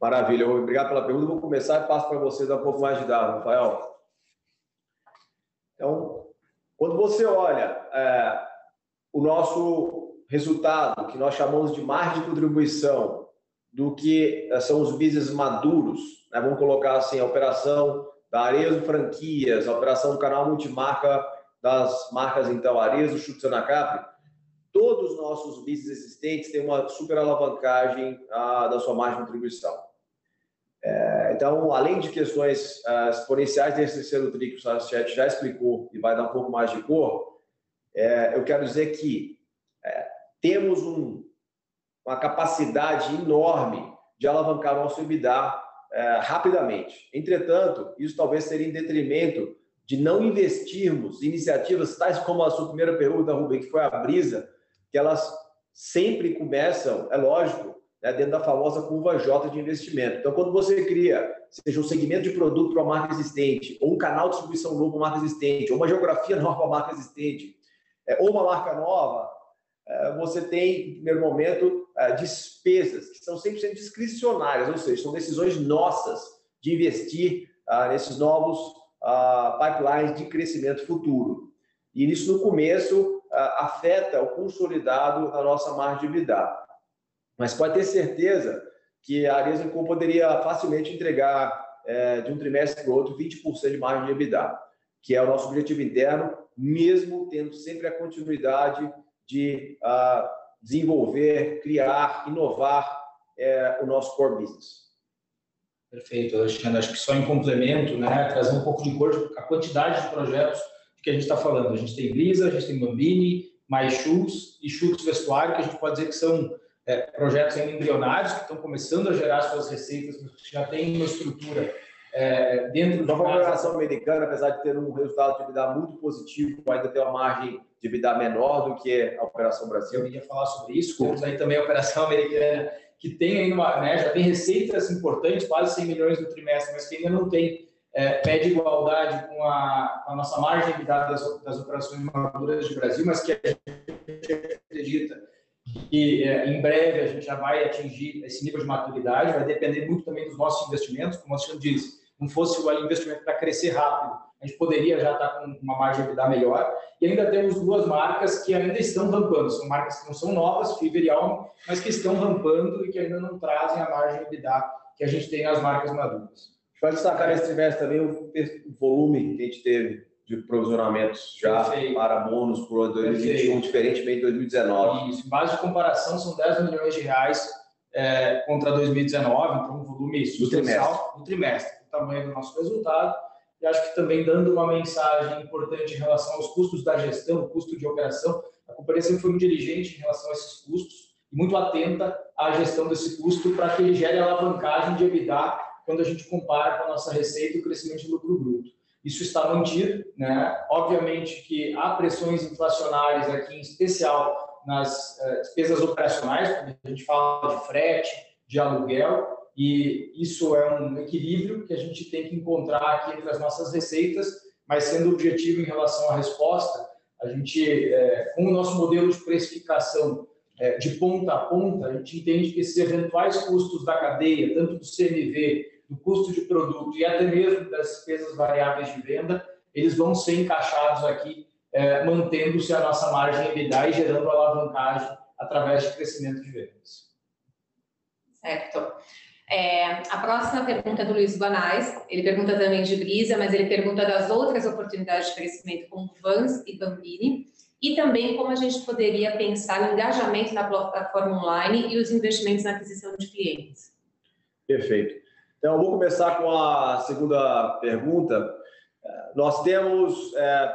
Maravilha, obrigado pela pergunta. Vou começar e passo para vocês um pouco mais de dados, Rafael. Então, quando você olha é, o nosso resultado, que nós chamamos de margem de contribuição, do que são os business maduros, né? vamos colocar assim, a operação Arezo Franquias, operação do canal multimarca das marcas, então, Arezo, Chutes na Capri, todos os nossos business existentes têm uma super alavancagem ah, da sua margem de contribuição. É, então, além de questões ah, exponenciais desse terceiro TRI que o Sachet já explicou e vai dar um pouco mais de cor, é, eu quero dizer que é, temos um, uma capacidade enorme de alavancar nosso EBITDA é, rapidamente. Entretanto, isso talvez seria em detrimento de não investirmos em iniciativas tais como a sua primeira pergunta, Rubem, que foi a Brisa, que elas sempre começam, é lógico, né, dentro da famosa curva J de investimento. Então, quando você cria, seja um segmento de produto para uma marca existente, ou um canal de distribuição novo para uma marca existente, ou uma geografia nova para uma marca existente, é, ou uma marca nova, é, você tem, em primeiro momento, é, despesas que são 100% discricionárias, ou seja, são decisões nossas de investir ah, nesses novos ah, pipelines de crescimento futuro. E isso, no começo, ah, afeta o consolidado da nossa margem de EBITDA. Mas pode ter certeza que a Arezzo poderia facilmente entregar é, de um trimestre para o outro 20% de margem de EBITDA, que é o nosso objetivo interno, mesmo tendo sempre a continuidade de desenvolver, criar, inovar é, o nosso core business. Perfeito, Alexandre. Acho que só em complemento, né, trazer um pouco de cor a quantidade de projetos que a gente está falando. A gente tem Brisa, a gente tem Bambini, mais Shoes e Chutes Vestuário, que a gente pode dizer que são é, projetos ainda embrionários, que estão começando a gerar suas receitas, mas já tem uma estrutura é, dentro da operação americana, apesar de ter um resultado de EBITDA muito positivo, ainda tem uma margem de EBITDA menor do que a operação Brasil. Eu ia falar sobre isso. Temos aí também a operação americana, que tem ainda uma, né, já tem receitas importantes, quase 100 milhões no trimestre, mas que ainda não tem é, pé de igualdade com a, com a nossa margem de EBITDA das, das operações maduras de Brasil, mas que a gente acredita que é, em breve a gente já vai atingir esse nível de maturidade, vai depender muito também dos nossos investimentos, como o senhor disse não fosse o investimento para crescer rápido, a gente poderia já estar com uma margem de vida melhor. E ainda temos duas marcas que ainda estão rampando, são marcas que não são novas, Fiverr e Alme, mas que estão rampando e que ainda não trazem a margem de vida que a gente tem nas marcas maduras. Pode destacar nesse trimestre também o volume que a gente teve de provisionamentos já Perfeito. para bônus por 2021, Perfeito. diferentemente de 2019. Isso, base de comparação são 10 milhões de reais é, contra 2019, então um volume substancial do trimestre tamanho do nosso resultado. E acho que também dando uma mensagem importante em relação aos custos da gestão, custo de operação, a companhia sempre foi muito diligente em relação a esses custos e muito atenta à gestão desse custo para que ele gere alavancagem de EBITDA quando a gente compara com a nossa receita e o crescimento do lucro bruto. isso está mantido. Né? Obviamente que há pressões inflacionárias aqui, em especial nas uh, despesas operacionais, quando a gente fala de frete, de aluguel, e isso é um equilíbrio que a gente tem que encontrar aqui entre as nossas receitas, mas sendo objetivo em relação à resposta, a gente, é, com o nosso modelo de precificação é, de ponta a ponta, a gente entende que esses eventuais custos da cadeia, tanto do CMV, do custo de produto e até mesmo das despesas variáveis de venda, eles vão ser encaixados aqui, é, mantendo-se a nossa margem EBITDA e gerando alavancagem através de crescimento de vendas. Certo. É, a próxima pergunta é do Luiz Banais. Ele pergunta também de Brisa, mas ele pergunta das outras oportunidades de crescimento, como Vans e Bambini, e também como a gente poderia pensar no engajamento na plataforma online e os investimentos na aquisição de clientes. Perfeito. Então, eu vou começar com a segunda pergunta. Nós temos é,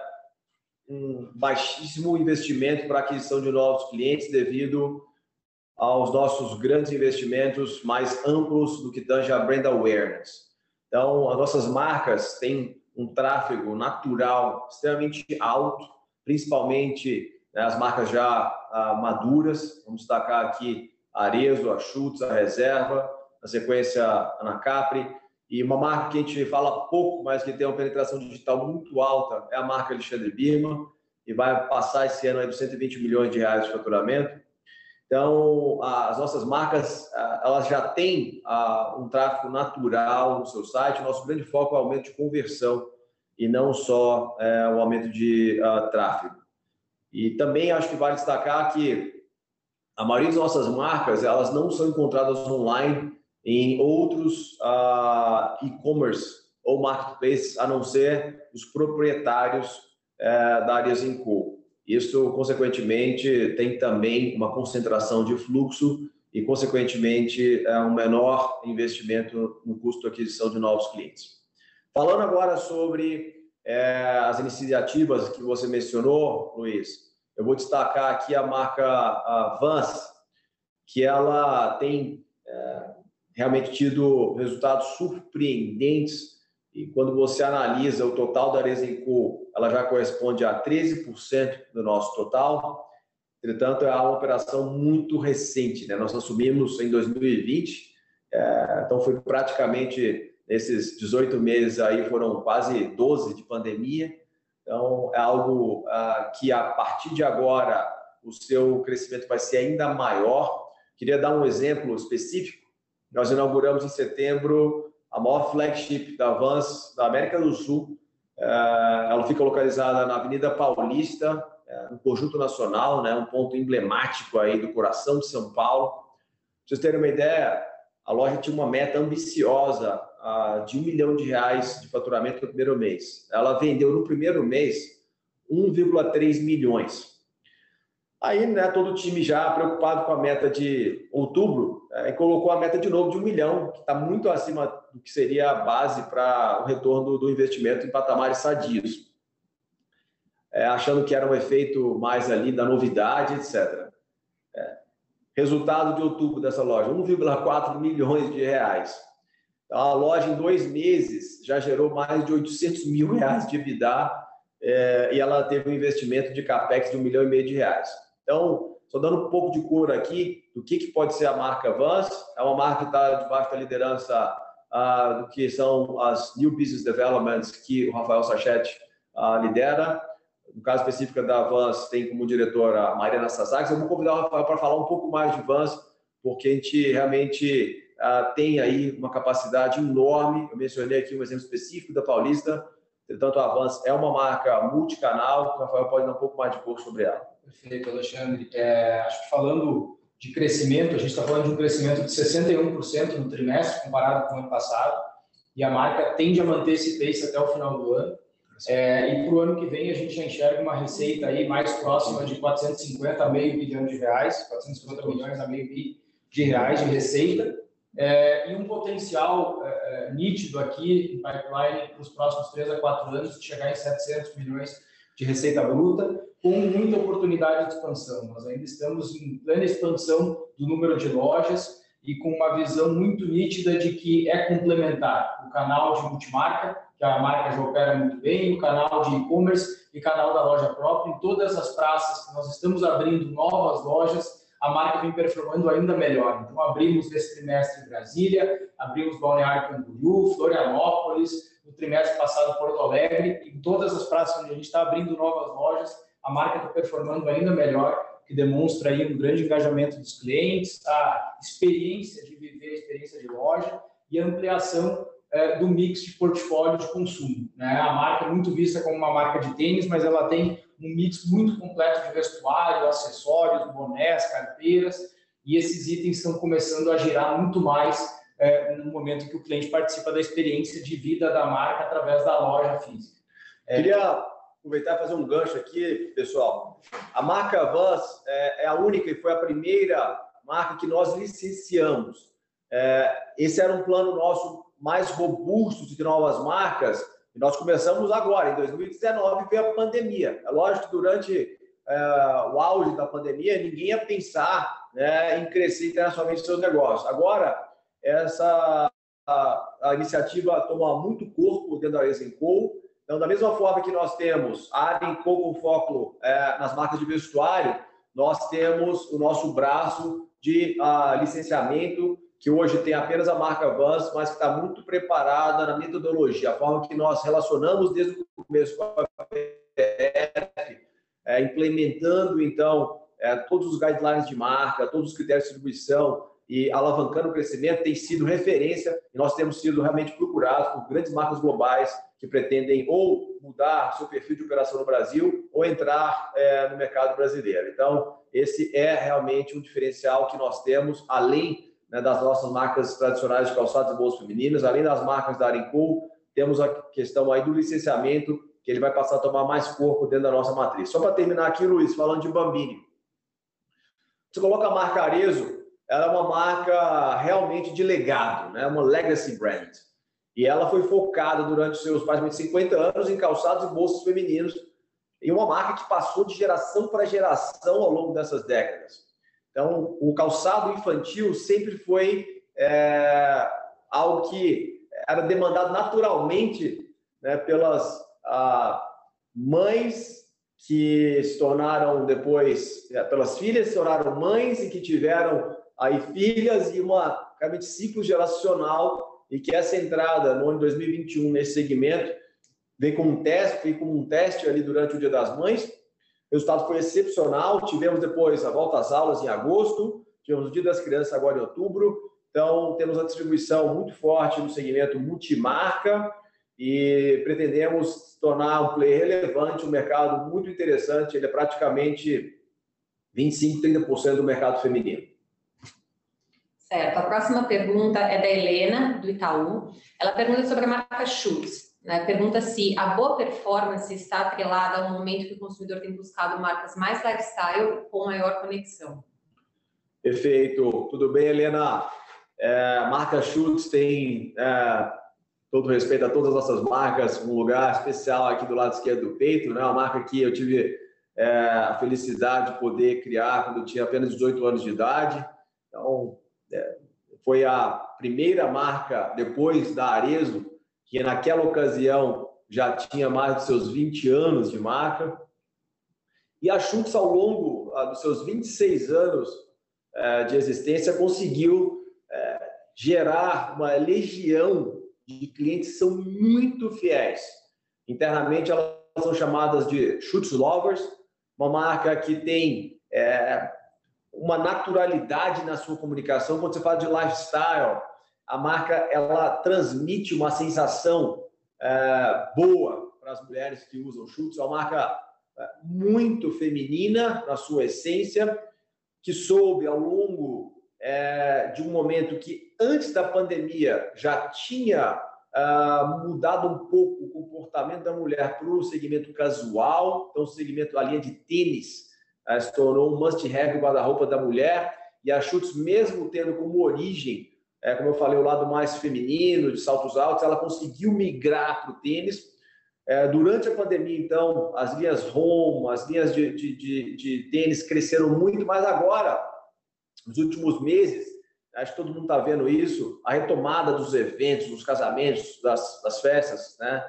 um baixíssimo investimento para aquisição de novos clientes devido aos nossos grandes investimentos mais amplos do que tange a brand awareness. Então, as nossas marcas têm um tráfego natural extremamente alto, principalmente né, as marcas já ah, maduras. Vamos destacar aqui a Arezo, a Schutz, a Reserva, na sequência a Anacapri. E uma marca que a gente fala pouco, mas que tem uma penetração digital muito alta, é a marca Alexandre Birman, e vai passar esse ano aí dos 120 milhões de reais de faturamento. Então, as nossas marcas, elas já têm um tráfego natural no seu site. Nosso grande foco é o aumento de conversão e não só é, o aumento de tráfego. E também acho que vale destacar que a maioria das nossas marcas, elas não são encontradas online em outros e-commerce ou marketplaces, a não ser os proprietários uh, da área Zinco. Isso, consequentemente, tem também uma concentração de fluxo e, consequentemente, é um menor investimento no custo de aquisição de novos clientes. Falando agora sobre é, as iniciativas que você mencionou, Luiz, eu vou destacar aqui a marca a Vans, que ela tem é, realmente tido resultados surpreendentes e quando você analisa o total da Resenco, ela já corresponde a 13% do nosso total. Entretanto, é uma operação muito recente. Né? Nós assumimos em 2020, é, então foi praticamente nesses 18 meses aí, foram quase 12 de pandemia. Então, é algo ah, que a partir de agora o seu crescimento vai ser ainda maior. Queria dar um exemplo específico. Nós inauguramos em setembro a maior flagship da Vans da América do Sul. É, ela fica localizada na Avenida Paulista, no Conjunto Nacional, né, um ponto emblemático aí do coração de São Paulo. Para vocês terem uma ideia, a loja tinha uma meta ambiciosa de um milhão de reais de faturamento no primeiro mês. Ela vendeu no primeiro mês 1,3 milhões. Aí, né, todo o time já preocupado com a meta de outubro, é, colocou a meta de novo de um milhão, que está muito acima do que seria a base para o retorno do investimento em patamares sadios. É, achando que era um efeito mais ali da novidade, etc. É. Resultado de outubro dessa loja, 1,4 milhões de reais. Então, a loja, em dois meses, já gerou mais de 800 mil reais de EBITDA é, e ela teve um investimento de capex de um milhão e meio de reais. Então, só dando um pouco de cor aqui do que, que pode ser a marca Vans. É uma marca que está debaixo da liderança uh, do que são as New Business Developments que o Rafael Sachete uh, lidera. No caso específico da Vans, tem como diretora a Mariana Sassax. Eu vou convidar o Rafael para falar um pouco mais de Vans, porque a gente realmente uh, tem aí uma capacidade enorme. Eu mencionei aqui um exemplo específico da Paulista. Portanto, a Vans é uma marca multicanal. O Rafael pode dar um pouco mais de cor sobre ela. Perfeito, Alexandre. É, acho que falando de crescimento, a gente está falando de um crescimento de 61% no trimestre comparado com o ano passado, e a marca tende a manter esse pace até o final do ano. É, e para o ano que vem a gente já enxerga uma receita aí mais próxima de 450 a meio bilhão de reais, 450 milhões a meio bilhão de reais de receita, é, e um potencial é, é nítido aqui em pipeline para os próximos 3 a 4 anos de chegar em 700 milhões de receita bruta, com muita oportunidade de expansão. Nós ainda estamos em plena expansão do número de lojas e com uma visão muito nítida de que é complementar o canal de multimarca, que a marca já opera muito bem, o canal de e-commerce e canal da loja própria. Em todas as praças que nós estamos abrindo novas lojas, a marca vem performando ainda melhor. Então, abrimos nesse trimestre Brasília, abrimos Balneário Camboriú, Florianópolis, no trimestre passado Porto Alegre, em todas as praças onde a gente está abrindo novas lojas, a marca está performando ainda melhor, que demonstra aí um grande engajamento dos clientes, a experiência de viver, a experiência de loja e a ampliação é, do mix de portfólio de consumo. Né? A marca é muito vista como uma marca de tênis, mas ela tem um mix muito completo de vestuário, acessórios, bonés, carteiras, e esses itens estão começando a girar muito mais é, no momento que o cliente participa da experiência de vida da marca através da loja física. É, Queria aproveitar e fazer um gancho aqui, pessoal. A marca Vans é, é a única e foi a primeira marca que nós licenciamos. É, esse era um plano nosso mais robusto de novas marcas nós começamos agora, em 2019, veio a pandemia. É lógico que durante é, o auge da pandemia, ninguém ia pensar né, em crescer internacionalmente seus negócios. Agora, essa a, a iniciativa toma muito corpo dentro da Exenco. Então, da mesma forma que nós temos a Arenco com foco é, nas marcas de vestuário, nós temos o nosso braço de a, licenciamento, que hoje tem apenas a marca Vans, mas que está muito preparada na metodologia, a forma que nós relacionamos desde o começo com a PF, é, implementando, então, é, todos os guidelines de marca, todos os critérios de distribuição, e alavancando o crescimento, tem sido referência e nós temos sido realmente procurados por grandes marcas globais que pretendem ou mudar seu perfil de operação no Brasil ou entrar é, no mercado brasileiro. Então, esse é realmente um diferencial que nós temos, além né, das nossas marcas tradicionais de calçados e bolsas femininas, além das marcas da Arenco, temos a questão aí do licenciamento, que ele vai passar a tomar mais corpo dentro da nossa matriz. Só para terminar aqui, Luiz, falando de Bambini. Você coloca a marca Arezo, ela é uma marca realmente de legado, né? uma legacy brand. E ela foi focada durante seus de 50 anos em calçados e bolsas femininos, e uma marca que passou de geração para geração ao longo dessas décadas. Então, o calçado infantil sempre foi é, algo que era demandado naturalmente né, pelas mães que se tornaram depois, é, pelas filhas se tornaram mães e que tiveram aí filhas e uma realmente ciclo geracional e que essa entrada no ano 2021 nesse segmento vem como um teste, veio como um teste ali durante o Dia das Mães. O resultado foi excepcional. Tivemos depois a volta às aulas em agosto, tivemos o Dia das Crianças agora em outubro. Então, temos a distribuição muito forte no segmento multimarca e pretendemos tornar um player relevante, um mercado muito interessante. Ele é praticamente 25, 30% do mercado feminino. Certo. A próxima pergunta é da Helena, do Itaú. Ela pergunta sobre a marca Schutz. Né? Pergunta se a boa performance está atrelada ao momento que o consumidor tem buscado marcas mais lifestyle com maior conexão. Perfeito. Tudo bem, Helena? É, marca Schutz tem é, todo respeito a todas as nossas marcas, um lugar especial aqui do lado esquerdo do peito, né? Uma marca que eu tive é, a felicidade de poder criar quando eu tinha apenas 18 anos de idade. Então, é, foi a primeira marca depois da Arezo que naquela ocasião já tinha mais de seus 20 anos de marca. E a Schutz, ao longo ah, dos seus 26 anos é, de existência, conseguiu é, gerar uma legião de clientes que são muito fiéis. Internamente, elas são chamadas de Schutz Lovers, uma marca que tem é, uma naturalidade na sua comunicação. Quando você fala de lifestyle, a marca ela transmite uma sensação é, boa para as mulheres que usam chutes. É uma marca é, muito feminina na sua essência, que soube ao longo é, de um momento que antes da pandemia já tinha é, mudado um pouco o comportamento da mulher para o segmento casual, então o segmento a linha de tênis uh, se tornou um must-have guarda-roupa da mulher, e a Schutz, mesmo tendo como origem, é, como eu falei, o lado mais feminino, de saltos altos, ela conseguiu migrar para o tênis. É, durante a pandemia, então, as linhas home, as linhas de, de, de, de tênis cresceram muito, mas agora, nos últimos meses, acho que todo mundo está vendo isso, a retomada dos eventos, dos casamentos, das, das festas, né?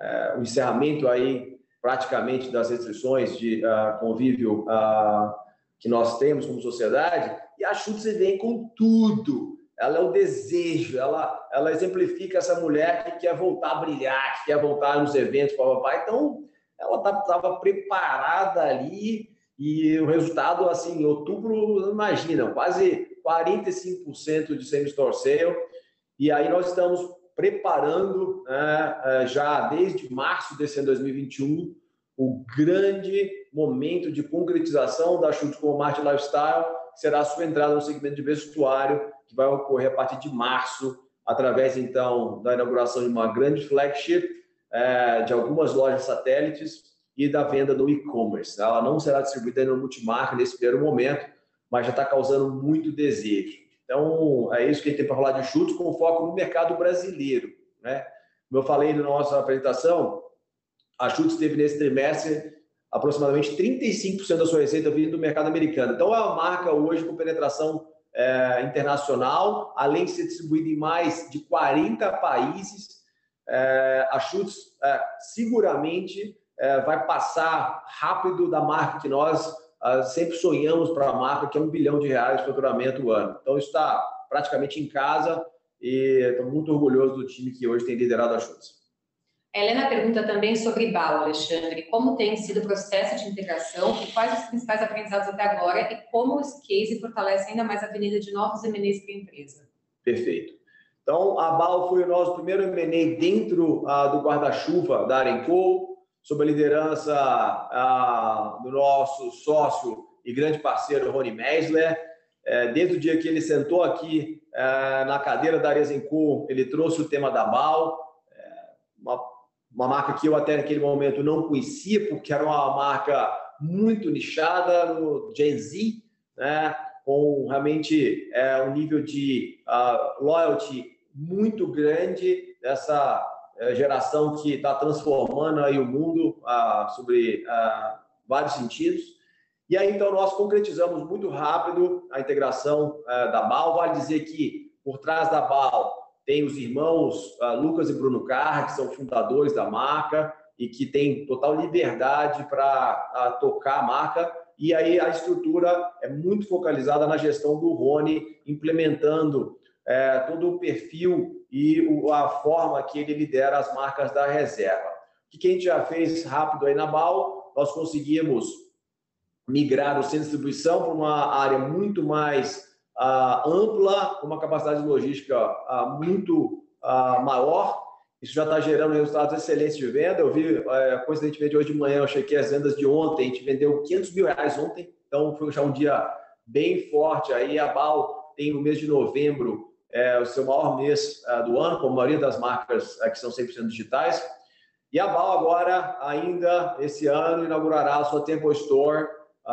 É, o encerramento aí praticamente das restrições de uh, convívio uh, que nós temos como sociedade, e a Schutz vem com tudo. Ela é o desejo, ela, ela exemplifica essa mulher que quer voltar a brilhar, que quer voltar nos eventos, papai. Então, ela estava tá, preparada ali e o resultado, assim, em outubro, imagina, quase 45% de same-store sale. E aí nós estamos preparando né, é, já desde março desse ano 2021 o grande momento de concretização da Chute com Marte Lifestyle, será a sua entrada no segmento de vestuário, que vai ocorrer a partir de março, através então da inauguração de uma grande flagship, é, de algumas lojas satélites e da venda no e-commerce. Ela não será distribuída no multimarca nesse primeiro momento, mas já está causando muito desejo. Então, é isso que a gente tem para falar de chutes, com foco no mercado brasileiro. Né? Como eu falei na nossa apresentação, a Chutes teve nesse trimestre aproximadamente 35% da sua receita vindo do mercado americano. Então, é uma marca hoje com penetração é, internacional, além de ser distribuída em mais de 40 países. É, a Chutes é, seguramente é, vai passar rápido da marca que nós uh, sempre sonhamos para a marca, que é um bilhão de reais de faturamento o ano. Então, está praticamente em casa e estou muito orgulhoso do time que hoje tem liderado a Schutz. Helena pergunta também sobre BAL, Alexandre. Como tem sido o processo de integração e quais os principais aprendizados até agora e como esse case fortalece ainda mais a avenida de novos M&As para a empresa? Perfeito. Então, a BAL foi o nosso primeiro M&A dentro uh, do guarda-chuva da Arenco, sob a liderança ah, do nosso sócio e grande parceiro Rony Meisler. É, desde o dia que ele sentou aqui é, na cadeira da Arezencourt, ele trouxe o tema da é, uma, uma marca que eu até naquele momento não conhecia, porque era uma marca muito nichada no Gen Z, né, com realmente é, um nível de uh, loyalty muito grande, essa é, geração que está transformando aí o mundo ah, sobre ah, vários sentidos. E aí, então, nós concretizamos muito rápido a integração ah, da BAL. Vale dizer que por trás da BAL tem os irmãos ah, Lucas e Bruno Carr, que são fundadores da marca e que têm total liberdade para ah, tocar a marca. E aí a estrutura é muito focalizada na gestão do Rony, implementando é, todo o perfil e a forma que ele lidera as marcas da reserva. O que a gente já fez rápido aí na BAL? Nós conseguimos migrar o centro de distribuição para uma área muito mais uh, ampla, uma capacidade logística uh, muito uh, maior. Isso já está gerando resultados excelentes de venda. Eu vi, uh, coincidentemente, hoje de manhã, eu chequei as vendas de ontem, a gente vendeu 500 mil reais ontem, então foi já um dia bem forte. Aí a BAL tem no mês de novembro é o seu maior mês uh, do ano, como a maioria das marcas uh, que são 100% digitais. E a Bal agora, ainda esse ano, inaugurará a sua Temple Store,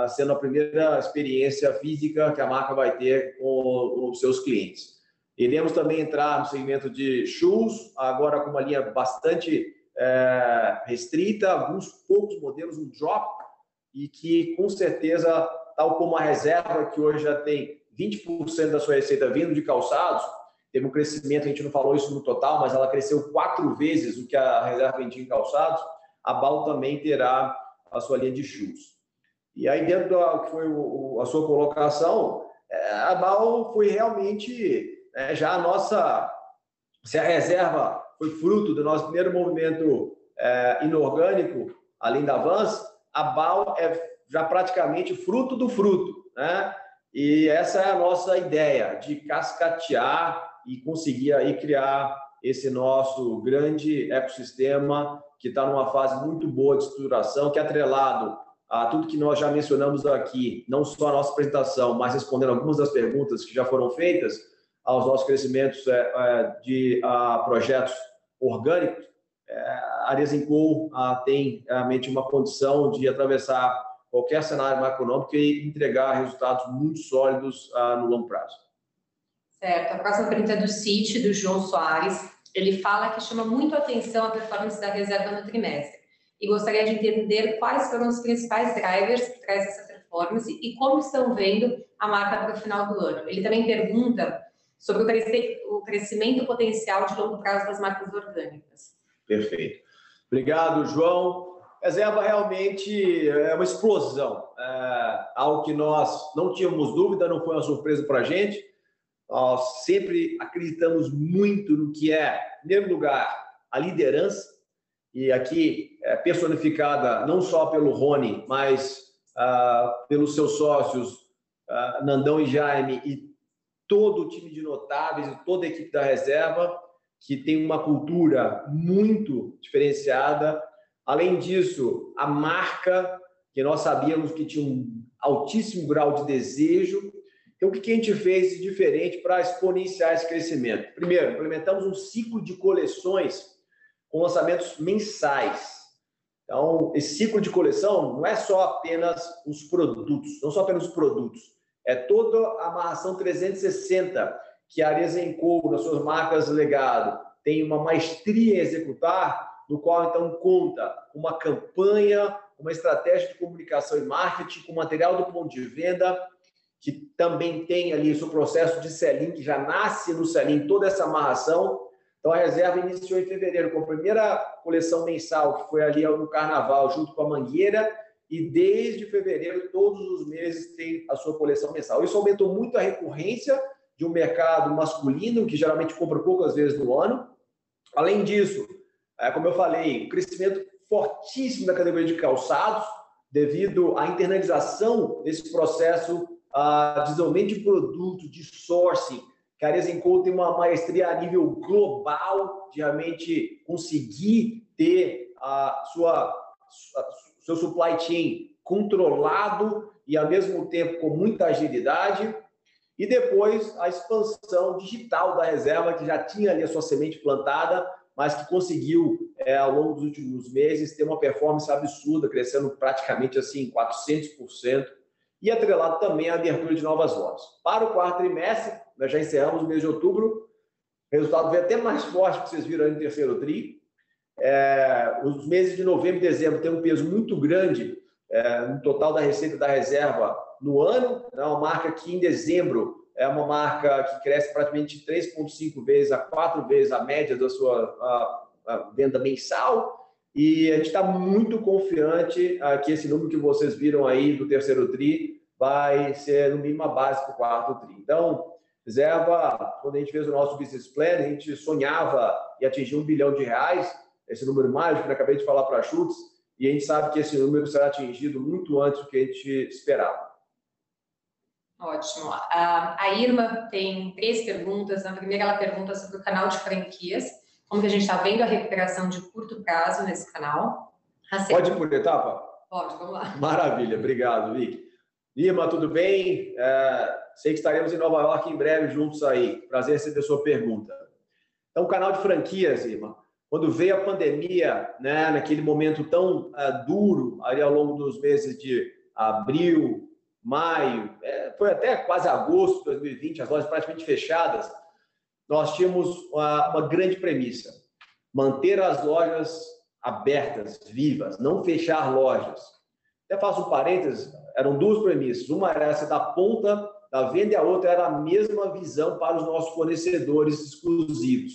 sendo a primeira experiência física que a marca vai ter com os seus clientes. Iremos também entrar no segmento de shoes, agora com uma linha bastante é, restrita, alguns poucos modelos, um drop, e que com certeza, tal como a reserva, que hoje já tem 20% da sua receita vindo de calçados, teve um crescimento, a gente não falou isso no total, mas ela cresceu quatro vezes o que a reserva vendia em calçados, a BAL também terá a sua linha de shoes. E aí, dentro do que foi o, a sua colocação, é, a BAL foi realmente é, já a nossa. Se a reserva foi fruto do nosso primeiro movimento é, inorgânico, além da Vans, a BAL é já praticamente fruto do fruto. Né? E essa é a nossa ideia, de cascatear e conseguir aí criar esse nosso grande ecossistema que está numa fase muito boa de estruturação, que é atrelado a tudo que nós já mencionamos aqui, não só a nossa apresentação, mas respondendo algumas das perguntas que já foram feitas aos nossos crescimentos é, é, de projetos orgânicos, é, a Arezinco tem realmente uma condição de atravessar qualquer cenário macroeconômico e entregar resultados muito sólidos uh, no longo prazo. Certo. A próxima pergunta é do CIT, do João Soares. Ele fala que chama muito atenção a performance da reserva no trimestre e gostaria de entender quais foram os principais drivers que traz essa performance e como estão vendo a marca para o final do ano. Ele também pergunta sobre o crescimento potencial de longo prazo das marcas orgânicas. Perfeito. Obrigado, João. Reserva realmente é uma explosão, é algo que nós não tínhamos dúvida, não foi uma surpresa para a gente. Nós sempre acreditamos muito no que é, em primeiro lugar, a liderança, e aqui é personificada não só pelo Rony, mas ah, pelos seus sócios, ah, Nandão e Jaime, e todo o time de notáveis e toda a equipe da reserva, que tem uma cultura muito diferenciada, Além disso, a marca, que nós sabíamos que tinha um altíssimo grau de desejo. Então, o que a gente fez de diferente para exponenciar esse crescimento? Primeiro, implementamos um ciclo de coleções com lançamentos mensais. Então, esse ciclo de coleção não é só apenas os produtos, não só apenas os produtos, é toda a amarração 360 que a Arezzo nas suas marcas legado, tem uma maestria em executar, no qual então conta uma campanha, uma estratégia de comunicação e marketing com material do ponto de venda, que também tem ali o seu processo de selling, que já nasce no selling toda essa amarração. Então a reserva iniciou em fevereiro com a primeira coleção mensal, que foi ali no carnaval, junto com a Mangueira, e desde fevereiro, todos os meses, tem a sua coleção mensal. Isso aumentou muito a recorrência de um mercado masculino, que geralmente compra poucas vezes no ano. Além disso, é, como eu falei, um crescimento fortíssimo da categoria de calçados, devido à internalização desse processo de desenvolvimento de produto, de sourcing, Arezenco tem uma maestria a nível global, de realmente conseguir ter a sua, a, seu supply chain controlado e, ao mesmo tempo, com muita agilidade. E depois a expansão digital da reserva, que já tinha ali a sua semente plantada, mas que conseguiu, é, ao longo dos últimos meses, ter uma performance absurda, crescendo praticamente assim 400%, e atrelado também à abertura de novas lojas. Para o quarto trimestre, nós já encerramos o mês de outubro, o resultado veio até mais forte que vocês viram no terceiro TRI. É, os meses de novembro e dezembro têm um peso muito grande é, no total da receita da reserva no ano, é uma marca que em dezembro é uma marca que cresce praticamente 3,5 vezes a 4 vezes a média da sua a, a venda mensal. E a gente está muito confiante uh, que esse número que vocês viram aí do terceiro TRI vai ser no mínimo a base para o quarto TRI. Então, reserva, quando a gente fez o nosso business plan, a gente sonhava em atingir um bilhão de reais, esse número mágico que eu acabei de falar para a Schutz, e a gente sabe que esse número será atingido muito antes do que a gente esperava. Ótimo. A, a Irma tem três perguntas. Na primeira, ela pergunta sobre o canal de franquias. Como que a gente está vendo a recuperação de curto prazo nesse canal? Segunda... Pode ir por etapa? Pode, vamos lá. Maravilha, obrigado, Vic. Irma, tudo bem? É, sei que estaremos em Nova York em breve juntos aí. Prazer receber sua pergunta. Então, canal de franquias, Irma, quando veio a pandemia, né, naquele momento tão uh, duro, ali ao longo dos meses de abril, maio, é, foi até quase agosto de 2020, as lojas praticamente fechadas, nós tínhamos uma, uma grande premissa: manter as lojas abertas, vivas, não fechar lojas. Até faço um parênteses, eram duas premissas. Uma era essa da ponta da venda e a outra era a mesma visão para os nossos fornecedores exclusivos.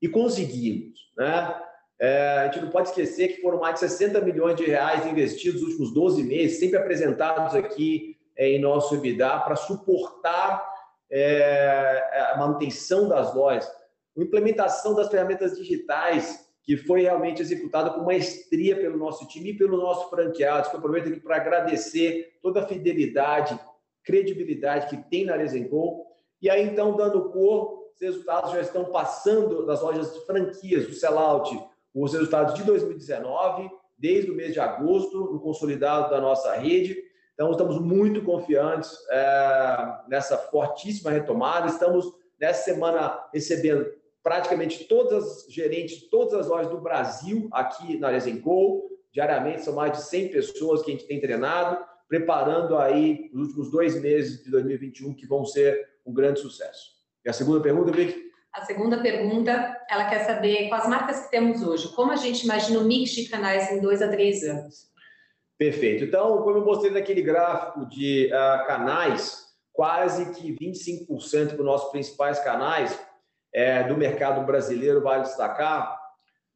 E conseguimos, né? É, a gente não pode esquecer que foram mais de 60 milhões de reais investidos nos últimos 12 meses, sempre apresentados aqui é, em nosso EBITDA, para suportar é, a manutenção das lojas, a implementação das ferramentas digitais, que foi realmente executada com maestria pelo nosso time e pelo nosso franqueados, que eu aproveito aqui para agradecer toda a fidelidade, credibilidade que tem na Resenco. E aí, então, dando cor, os resultados já estão passando das lojas de franquias, do sellout, os resultados de 2019, desde o mês de agosto, no consolidado da nossa rede. Então, estamos muito confiantes é, nessa fortíssima retomada. Estamos, nessa semana, recebendo praticamente todas as gerentes todas as lojas do Brasil aqui na Lesenco. Diariamente, são mais de 100 pessoas que a gente tem treinado, preparando aí os últimos dois meses de 2021, que vão ser um grande sucesso. E a segunda pergunta, Vic? A segunda pergunta, ela quer saber, com as marcas que temos hoje, como a gente imagina o mix de canais em dois a três anos? Perfeito. Então, como eu mostrei naquele gráfico de uh, canais, quase que 25% para os nossos principais canais é, do mercado brasileiro, vale destacar,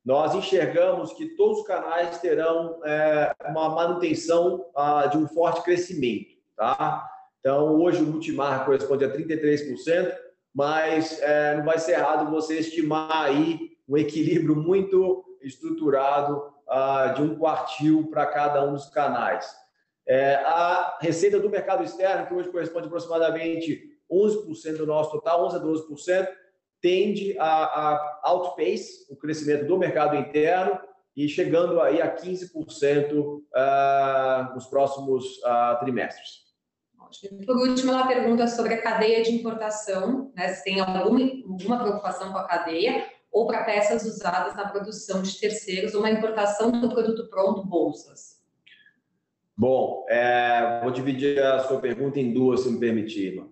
nós enxergamos que todos os canais terão é, uma manutenção ah, de um forte crescimento. Tá? Então, hoje o multimarca corresponde a 33%, mas é, não vai ser errado você estimar aí um equilíbrio muito estruturado ah, de um quartil para cada um dos canais. É, a receita do mercado externo, que hoje corresponde aproximadamente 11% do nosso total, 11 a 12%, tende a, a outpace o crescimento do mercado interno e chegando aí a 15% uh, nos próximos uh, trimestres. Por último, ela pergunta sobre a cadeia de importação, né, se tem alguma, alguma preocupação com a cadeia ou para peças usadas na produção de terceiros ou uma importação do produto pronto, bolsas. Bom, é, vou dividir a sua pergunta em duas, se me permitir.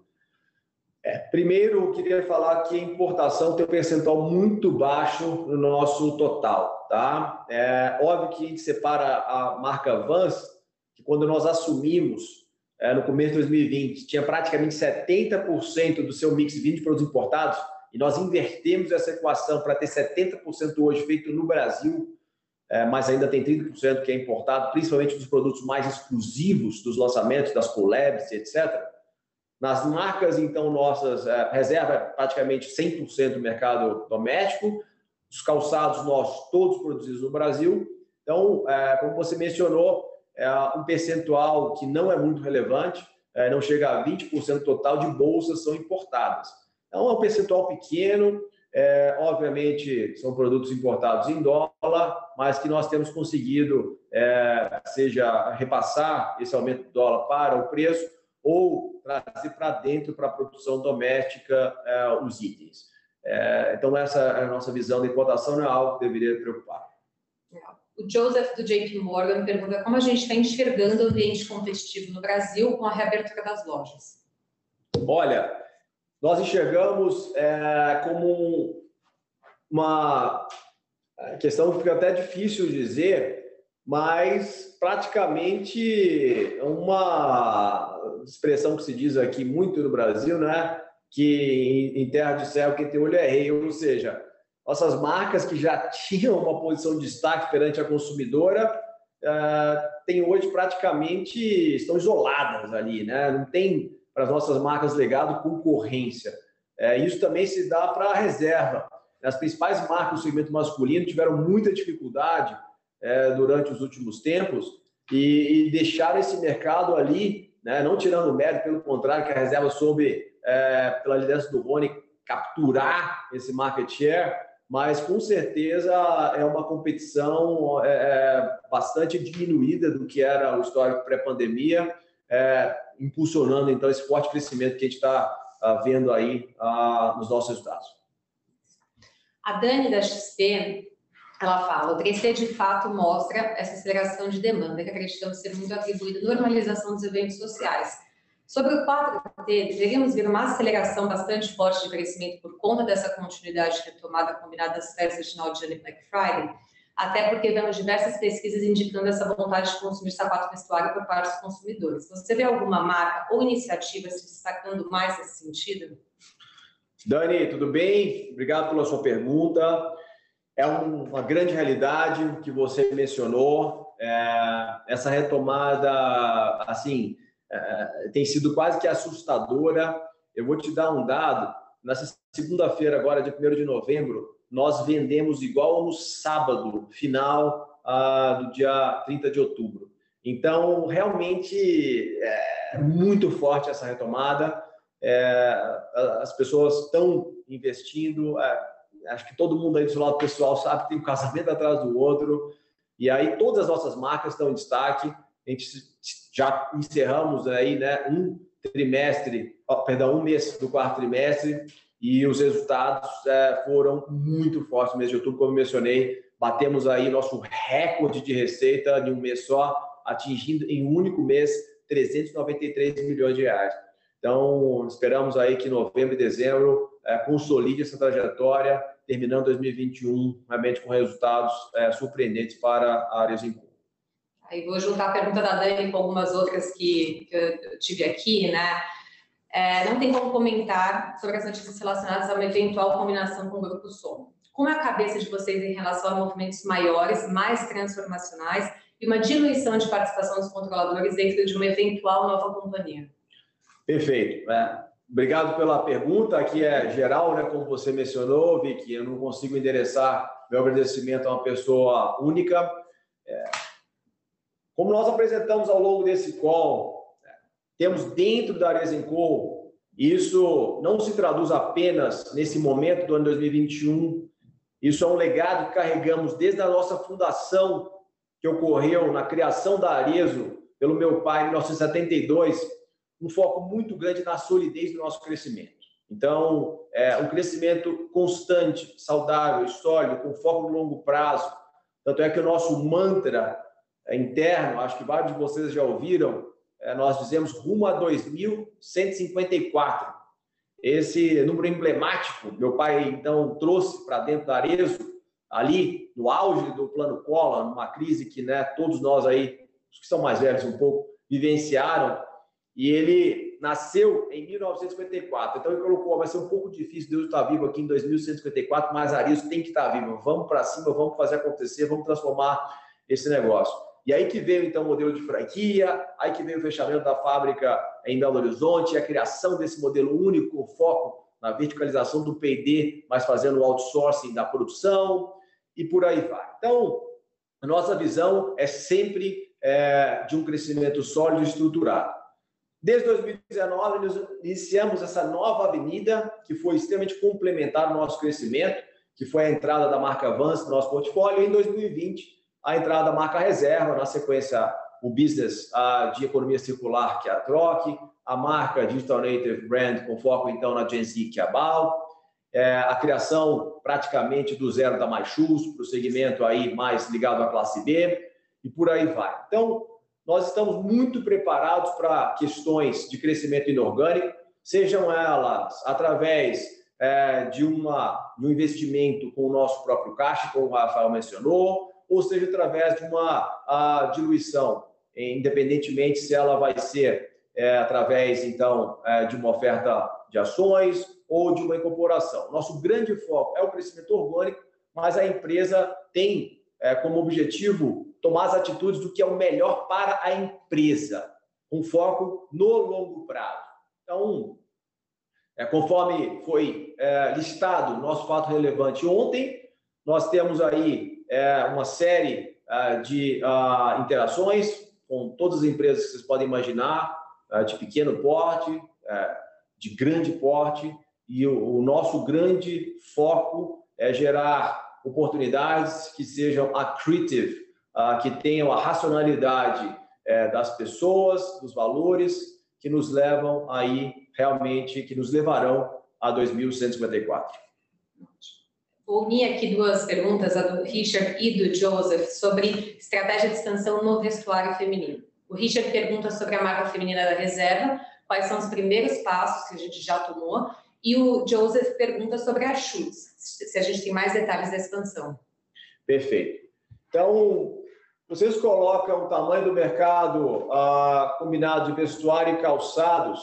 É, primeiro, eu queria falar que a importação tem um percentual muito baixo no nosso total, tá? É óbvio que a gente separa a marca Vans, que quando nós assumimos é, no começo de 2020, tinha praticamente 70% do seu mix vindo de produtos importados, e nós invertemos essa equação para ter 70% hoje feito no Brasil, é, mas ainda tem 30% que é importado, principalmente dos produtos mais exclusivos dos lançamentos, das collabs, etc. Nas marcas, então, nossas, é, reserva praticamente 100% do mercado doméstico, os calçados nossos, todos produzidos no Brasil. Então, é, como você mencionou, é um percentual que não é muito relevante, é, não chega a 20% total de bolsas são importadas. Então, é um percentual pequeno, é, obviamente, são produtos importados em dólar, mas que nós temos conseguido, é, seja repassar esse aumento do dólar para o preço, ou trazer para dentro, para a produção doméstica, é, os itens. É, então, essa é a nossa visão da importação, não é algo que deveria preocupar. O Joseph, do JP Morgan, pergunta como a gente está enxergando o ambiente competitivo no Brasil com a reabertura das lojas. Olha, nós enxergamos é, como uma questão que fica até difícil dizer, mas praticamente uma expressão que se diz aqui muito no Brasil, né? Que em terra de céu quem tem olho é rei, ou seja, nossas marcas que já tinham uma posição de destaque perante a consumidora uh, tem hoje praticamente estão isoladas ali, né? Não tem para as nossas marcas legado concorrência. É, isso também se dá para a reserva. As principais marcas do segmento masculino tiveram muita dificuldade é, durante os últimos tempos e, e deixaram esse mercado ali né? não tirando o mérito, pelo contrário, que a reserva soube, é, pela liderança do Rony, capturar esse market share, mas com certeza é uma competição é, é bastante diminuída do que era o histórico pré-pandemia, é, impulsionando então esse forte crescimento que a gente está uh, vendo aí uh, nos nossos resultados. A Dani da XP ela fala, o 3T de fato mostra essa aceleração de demanda que acreditamos ser muito atribuída à normalização dos eventos sociais. Sobre o 4T, deveríamos ver uma aceleração bastante forte de crescimento por conta dessa continuidade retomada combinada das festas de final de ano e Black Friday, até porque vemos diversas pesquisas indicando essa vontade de consumir sapato vestuário por parte dos consumidores. Você vê alguma marca ou iniciativa se destacando mais nesse sentido? Dani, tudo bem? Obrigado pela sua pergunta é uma grande realidade que você mencionou. É, essa retomada, assim, é, tem sido quase que assustadora. Eu vou te dar um dado. Nessa segunda-feira, agora, dia 1 de novembro, nós vendemos igual no sábado, final ah, do dia 30 de outubro. Então, realmente, é muito forte essa retomada. É, as pessoas estão investindo. É, acho que todo mundo aí do seu lado pessoal sabe que tem um casamento atrás do outro. E aí todas as nossas marcas estão em destaque. A gente já encerramos aí, né, um trimestre, perdão, um mês do quarto trimestre e os resultados é, foram muito fortes no mês de outubro, como eu mencionei, batemos aí nosso recorde de receita de um mês só, atingindo em um único mês 393 milhões de reais. Então, esperamos aí que novembro e dezembro é, consolide essa trajetória, terminando 2021 realmente com resultados é, surpreendentes para a área Zinco. Aí vou juntar a pergunta da Dani com algumas outras que, que eu tive aqui, né? é, não tem como comentar sobre as notícias relacionadas a uma eventual combinação com o Grupo Som. Como é a cabeça de vocês em relação a movimentos maiores, mais transformacionais e uma diluição de participação dos controladores dentro de uma eventual nova companhia? Perfeito. É, obrigado pela pergunta. Aqui é geral, né? Como você mencionou, Vicky, eu não consigo endereçar meu agradecimento a uma pessoa única. É, como nós apresentamos ao longo desse call, temos dentro da Aresenco, isso não se traduz apenas nesse momento do ano 2021, isso é um legado que carregamos desde a nossa fundação, que ocorreu na criação da Arezo pelo meu pai em 1972, um foco muito grande na solidez do nosso crescimento. Então, é um crescimento constante, saudável, sólido, com foco no longo prazo. Tanto é que o nosso mantra interno, acho que vários de vocês já ouviram, é, nós dizemos rumo a 2154. Esse número emblemático, meu pai então trouxe para dentro da Arezo, ali no auge do plano Collor, numa crise que né, todos nós aí, os que são mais velhos um pouco, vivenciaram, e ele nasceu em 1954. Então ele colocou, vai ser um pouco difícil Deus estar vivo aqui em 2154, mas Arezo tem que estar vivo. Vamos para cima, vamos fazer acontecer, vamos transformar esse negócio. E aí que veio então o modelo de franquia, aí que veio o fechamento da fábrica em Belo Horizonte, a criação desse modelo único, com foco na verticalização do P&D, mas fazendo o outsourcing da produção e por aí vai. Então, a nossa visão é sempre é, de um crescimento sólido e estruturado. Desde 2019, nós iniciamos essa nova avenida, que foi extremamente complementar ao nosso crescimento, que foi a entrada da marca Vans no nosso portfólio. E em 2020, a entrada da marca reserva, na sequência o business de economia circular, que é a Troc, a marca Digital Native Brand, com foco então na Gen Z, que é a BAL, é, a criação praticamente do zero da MyShoes, para o segmento aí mais ligado à classe B, e por aí vai. Então, nós estamos muito preparados para questões de crescimento inorgânico, sejam elas através é, de, uma, de um investimento com o nosso próprio caixa, como o Rafael mencionou, ou seja através de uma diluição, independentemente se ela vai ser é, através, então, é, de uma oferta de ações ou de uma incorporação. Nosso grande foco é o crescimento orgânico, mas a empresa tem é, como objetivo tomar as atitudes do que é o melhor para a empresa, com foco no longo prazo. Então, é, conforme foi é, listado nosso fato relevante ontem, nós temos aí é, uma série uh, de uh, interações com todas as empresas que vocês podem imaginar, uh, de pequeno porte, de grande porte, e o, o, nosso grande foco é gerar oportunidades que sejam accretive, que tenham a racionalidade das pessoas, dos valores, que nos levam aí realmente, que nos levarão a 2154. Vou unir aqui duas perguntas, a do Richard e do Joseph, sobre estratégia de expansão no vestuário feminino. O Richard pergunta sobre a marca feminina da reserva, quais são os primeiros passos que a gente já tomou, e o Joseph pergunta sobre a Schutz, se a gente tem mais detalhes da expansão. Perfeito. Então, vocês colocam o tamanho do mercado ah, combinado de vestuário e calçados,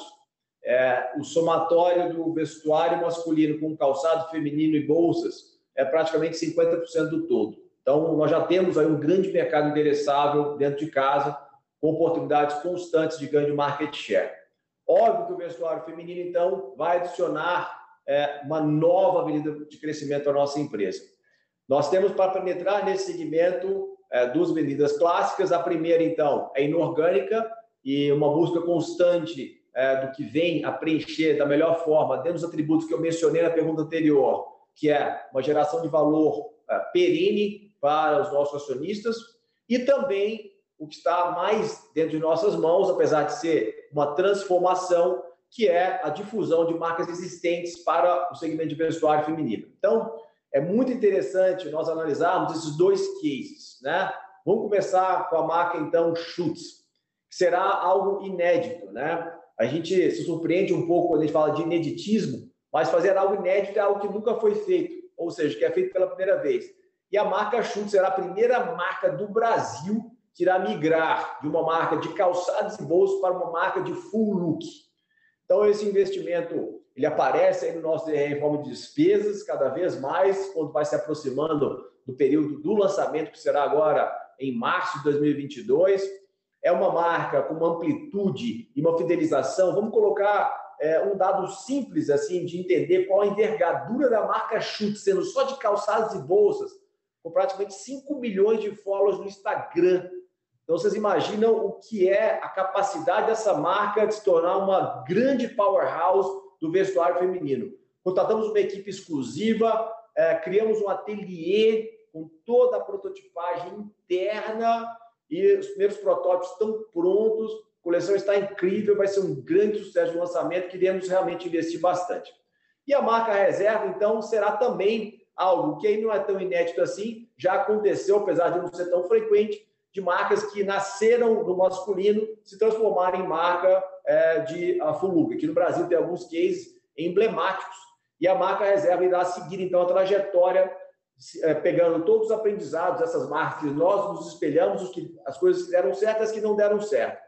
é, o somatório do vestuário masculino com calçado feminino e bolsas, é praticamente 50% do todo. Então, nós já temos aí um grande mercado endereçável dentro de casa, com oportunidades constantes de ganho de market share. Óbvio que o vestuário feminino, então, vai adicionar é, uma nova avenida de crescimento à nossa empresa. Nós temos para penetrar nesse segmento é, duas avenidas clássicas. A primeira, então, é inorgânica e uma busca constante é, do que vem a preencher da melhor forma, dentro dos atributos que eu mencionei na pergunta anterior, que é uma geração de valor é, perene para os nossos acionistas, e também o que está mais dentro de nossas mãos, apesar de ser uma transformação, que é a difusão de marcas existentes para o segmento de vestuário feminino. Então, é muito interessante nós analisarmos esses dois cases, né? Vamos começar com a marca, então, Schutz, que será algo inédito, né? A gente se surpreende um pouco quando a gente fala de ineditismo, mas fazer algo inédito é algo que nunca foi feito, ou seja, que é feito pela primeira vez. E a marca Schutz será a primeira marca do Brasil que irá migrar de uma marca de calçados e bolsos para uma marca de full look. Então, esse investimento ele aparece aí no nosso DRE em forma de despesas, cada vez mais, quando vai se aproximando do período do lançamento, que será agora em março de 2022. É uma marca com uma amplitude e uma fidelização. Vamos colocar é, um dado simples assim de entender qual a envergadura da marca Chute, sendo só de calçados e bolsas, com praticamente 5 milhões de followers no Instagram. Então, vocês imaginam o que é a capacidade dessa marca de se tornar uma grande powerhouse do vestuário feminino. Contratamos uma equipe exclusiva, é, criamos um ateliê com toda a prototipagem interna e os primeiros protótipos estão prontos. A coleção está incrível, vai ser um grande sucesso de lançamento, queremos realmente investir bastante. E a marca reserva, então, será também algo que aí não é tão inédito assim, já aconteceu, apesar de não ser tão frequente, de marcas que nasceram no masculino se transformarem em marca é, de a Fuluga. Aqui no Brasil tem alguns cases emblemáticos e a marca reserva irá seguir então a trajetória é, pegando todos os aprendizados dessas marcas que nós nos espelhamos, os que, as coisas que deram certo as que não deram certo.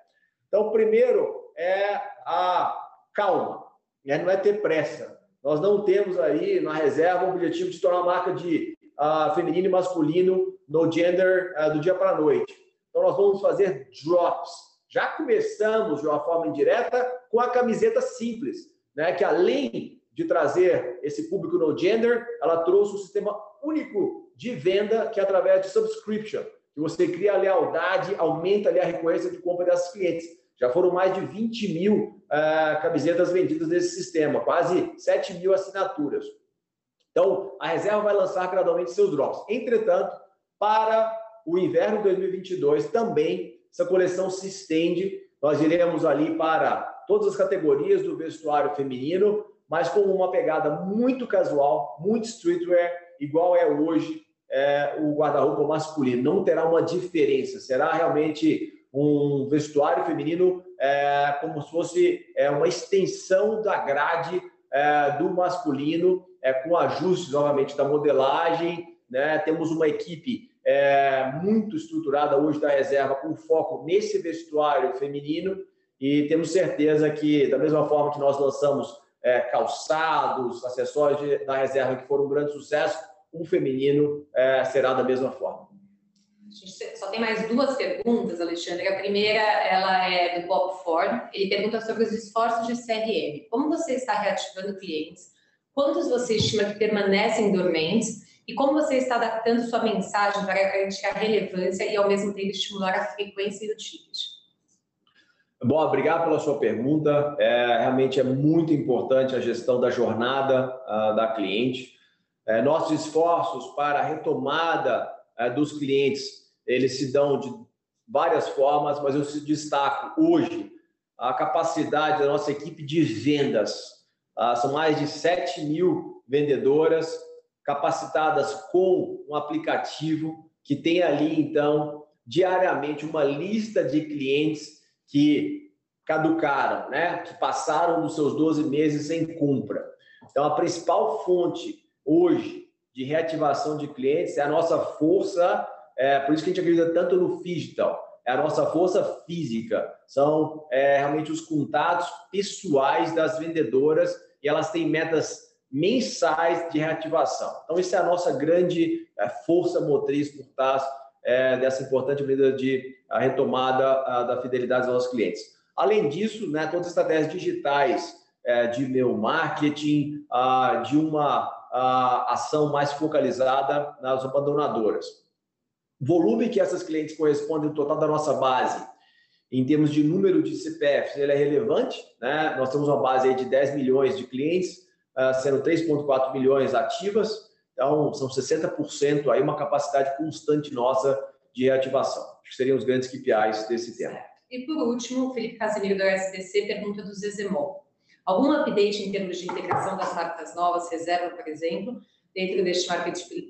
Então, primeiro é a calma, né? não é ter pressa. Nós não temos aí na reserva o objetivo de tornar uma marca de uh, feminino e masculino no gender uh, do dia para a noite. Então, nós vamos fazer drops. Já começamos de uma forma indireta com a camiseta simples, né? que além de trazer esse público no gender, ela trouxe um sistema único de venda que é através de subscription, que você cria a lealdade, aumenta ali a recorrência de compra desses clientes. Já foram mais de 20 mil uh, camisetas vendidas nesse sistema, quase 7 mil assinaturas. Então, a reserva vai lançar gradualmente seus drops. Entretanto, para o inverno de 2022 também essa coleção se estende. Nós iremos ali para todas as categorias do vestuário feminino, mas com uma pegada muito casual, muito streetwear, igual é hoje é, o guarda-roupa masculino. Não terá uma diferença, será realmente um vestuário feminino é, como se fosse é, uma extensão da grade é, do masculino, é, com ajustes, novamente, da modelagem. Né? Temos uma equipe é, muito estruturada hoje da reserva com foco nesse vestuário feminino e temos certeza que, da mesma forma que nós lançamos é, calçados, acessórios de, da reserva que foram um grande sucesso, o feminino é, será da mesma forma. A gente só tem mais duas perguntas, Alexandre. A primeira, ela é do Bob Ford. Ele pergunta sobre os esforços de CRM. Como você está reativando clientes? Quantos você estima que permanecem dormentes? E como você está adaptando sua mensagem para garantir a relevância e, ao mesmo tempo, estimular a frequência do ticket? Bom, obrigado pela sua pergunta. É, realmente é muito importante a gestão da jornada uh, da cliente. É, nossos esforços para a retomada uh, dos clientes, eles se dão de várias formas, mas eu destaco hoje a capacidade da nossa equipe de vendas. Uh, são mais de 7 mil vendedoras capacitadas com um aplicativo que tem ali, então, diariamente uma lista de clientes que caducaram, né? que passaram dos seus 12 meses sem compra. Então, a principal fonte hoje de reativação de clientes é a nossa força, é, por isso que a gente acredita tanto no digital, é a nossa força física, são é, realmente os contatos pessoais das vendedoras e elas têm metas mensais de reativação. Então, isso é a nossa grande é, força motriz por trás é, dessa importante medida de retomada da fidelidade dos nossos clientes. Além disso, né, todas as estratégias digitais é, de meu marketing, a, de uma ação mais focalizada nas abandonadoras. Volume que essas clientes correspondem ao total da nossa base, em termos de número de CPFs, ele é relevante. Né? Nós temos uma base de 10 milhões de clientes, sendo 3,4 milhões ativas, então são 60% aí, uma capacidade constante nossa de reativação. Acho que seriam os grandes KPIs desse tema. E por último, Felipe Casimiro do SBC pergunta do Zezemol. Algum update em termos de integração das marcas novas, reserva, por exemplo, dentro deste marketing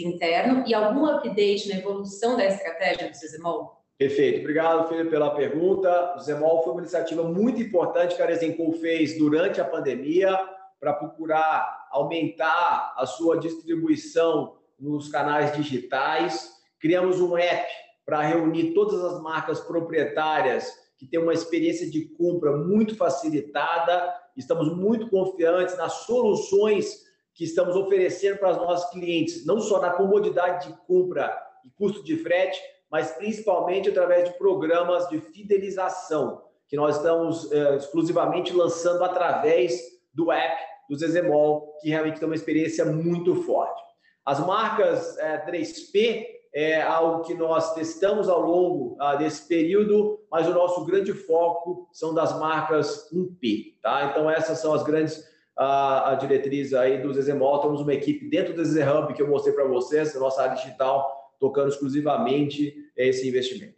interno e algum update na evolução da estratégia do Zezemol? Perfeito. Obrigado, Felipe, pela pergunta. O Zemol foi uma iniciativa muito importante que a Arezenco fez durante a pandemia para procurar aumentar a sua distribuição nos canais digitais. Criamos um app para reunir todas as marcas proprietárias que tem uma experiência de compra muito facilitada. Estamos muito confiantes nas soluções que estamos oferecendo para os nossos clientes, não só na comodidade de compra e custo de frete, mas principalmente através de programas de fidelização, que nós estamos é, exclusivamente lançando através do app do Zezemol, que realmente tem uma experiência muito forte. As marcas é, 3P é algo que nós testamos ao longo ah, desse período, mas o nosso grande foco são das marcas 1P, tá? Então essas são as grandes ah, a diretriz aí do Zezemol. Temos uma equipe dentro do Zezé Hub que eu mostrei para vocês, a nossa área digital, tocando exclusivamente esse investimento.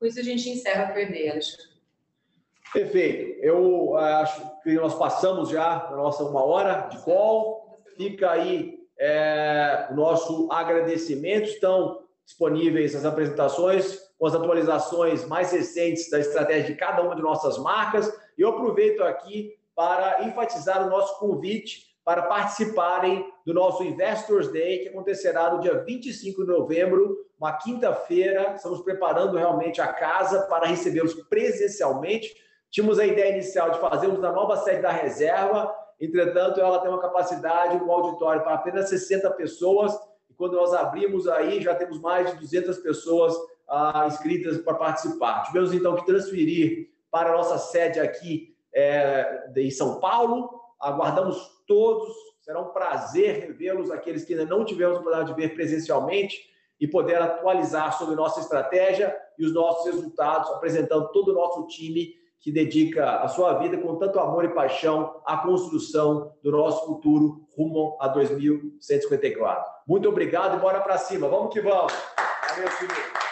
Com isso a gente encerra a perder, Alexandre. Perfeito. Eu ah, acho que nós passamos já a nossa uma hora de call. Fica aí é, o nosso agradecimento. Estão disponíveis as apresentações com as atualizações mais recentes da estratégia de cada uma de nossas marcas. E eu aproveito aqui para enfatizar o nosso convite para participarem do nosso Investors Day, que acontecerá no dia 25 de novembro, uma quinta-feira. Estamos preparando realmente a casa para recebê-los presencialmente. Tínhamos a ideia inicial de fazermos na nova sede da reserva, entretanto, ela tem uma capacidade no auditório para apenas 60 pessoas quando nós abrimos aí, já temos mais de 200 pessoas ah, inscritas para participar. Tivemos então que transferir para a nossa sede aqui é, em São Paulo. Aguardamos todos. Será um prazer revê-los, aqueles que ainda não tivemos a oportunidade de ver presencialmente e poder atualizar sobre nossa estratégia e os nossos resultados, apresentando todo o nosso time que dedica a sua vida com tanto amor e paixão à construção do nosso futuro rumo a 2154. Muito obrigado e bora para cima. Vamos que vamos. Valeu, Silvio.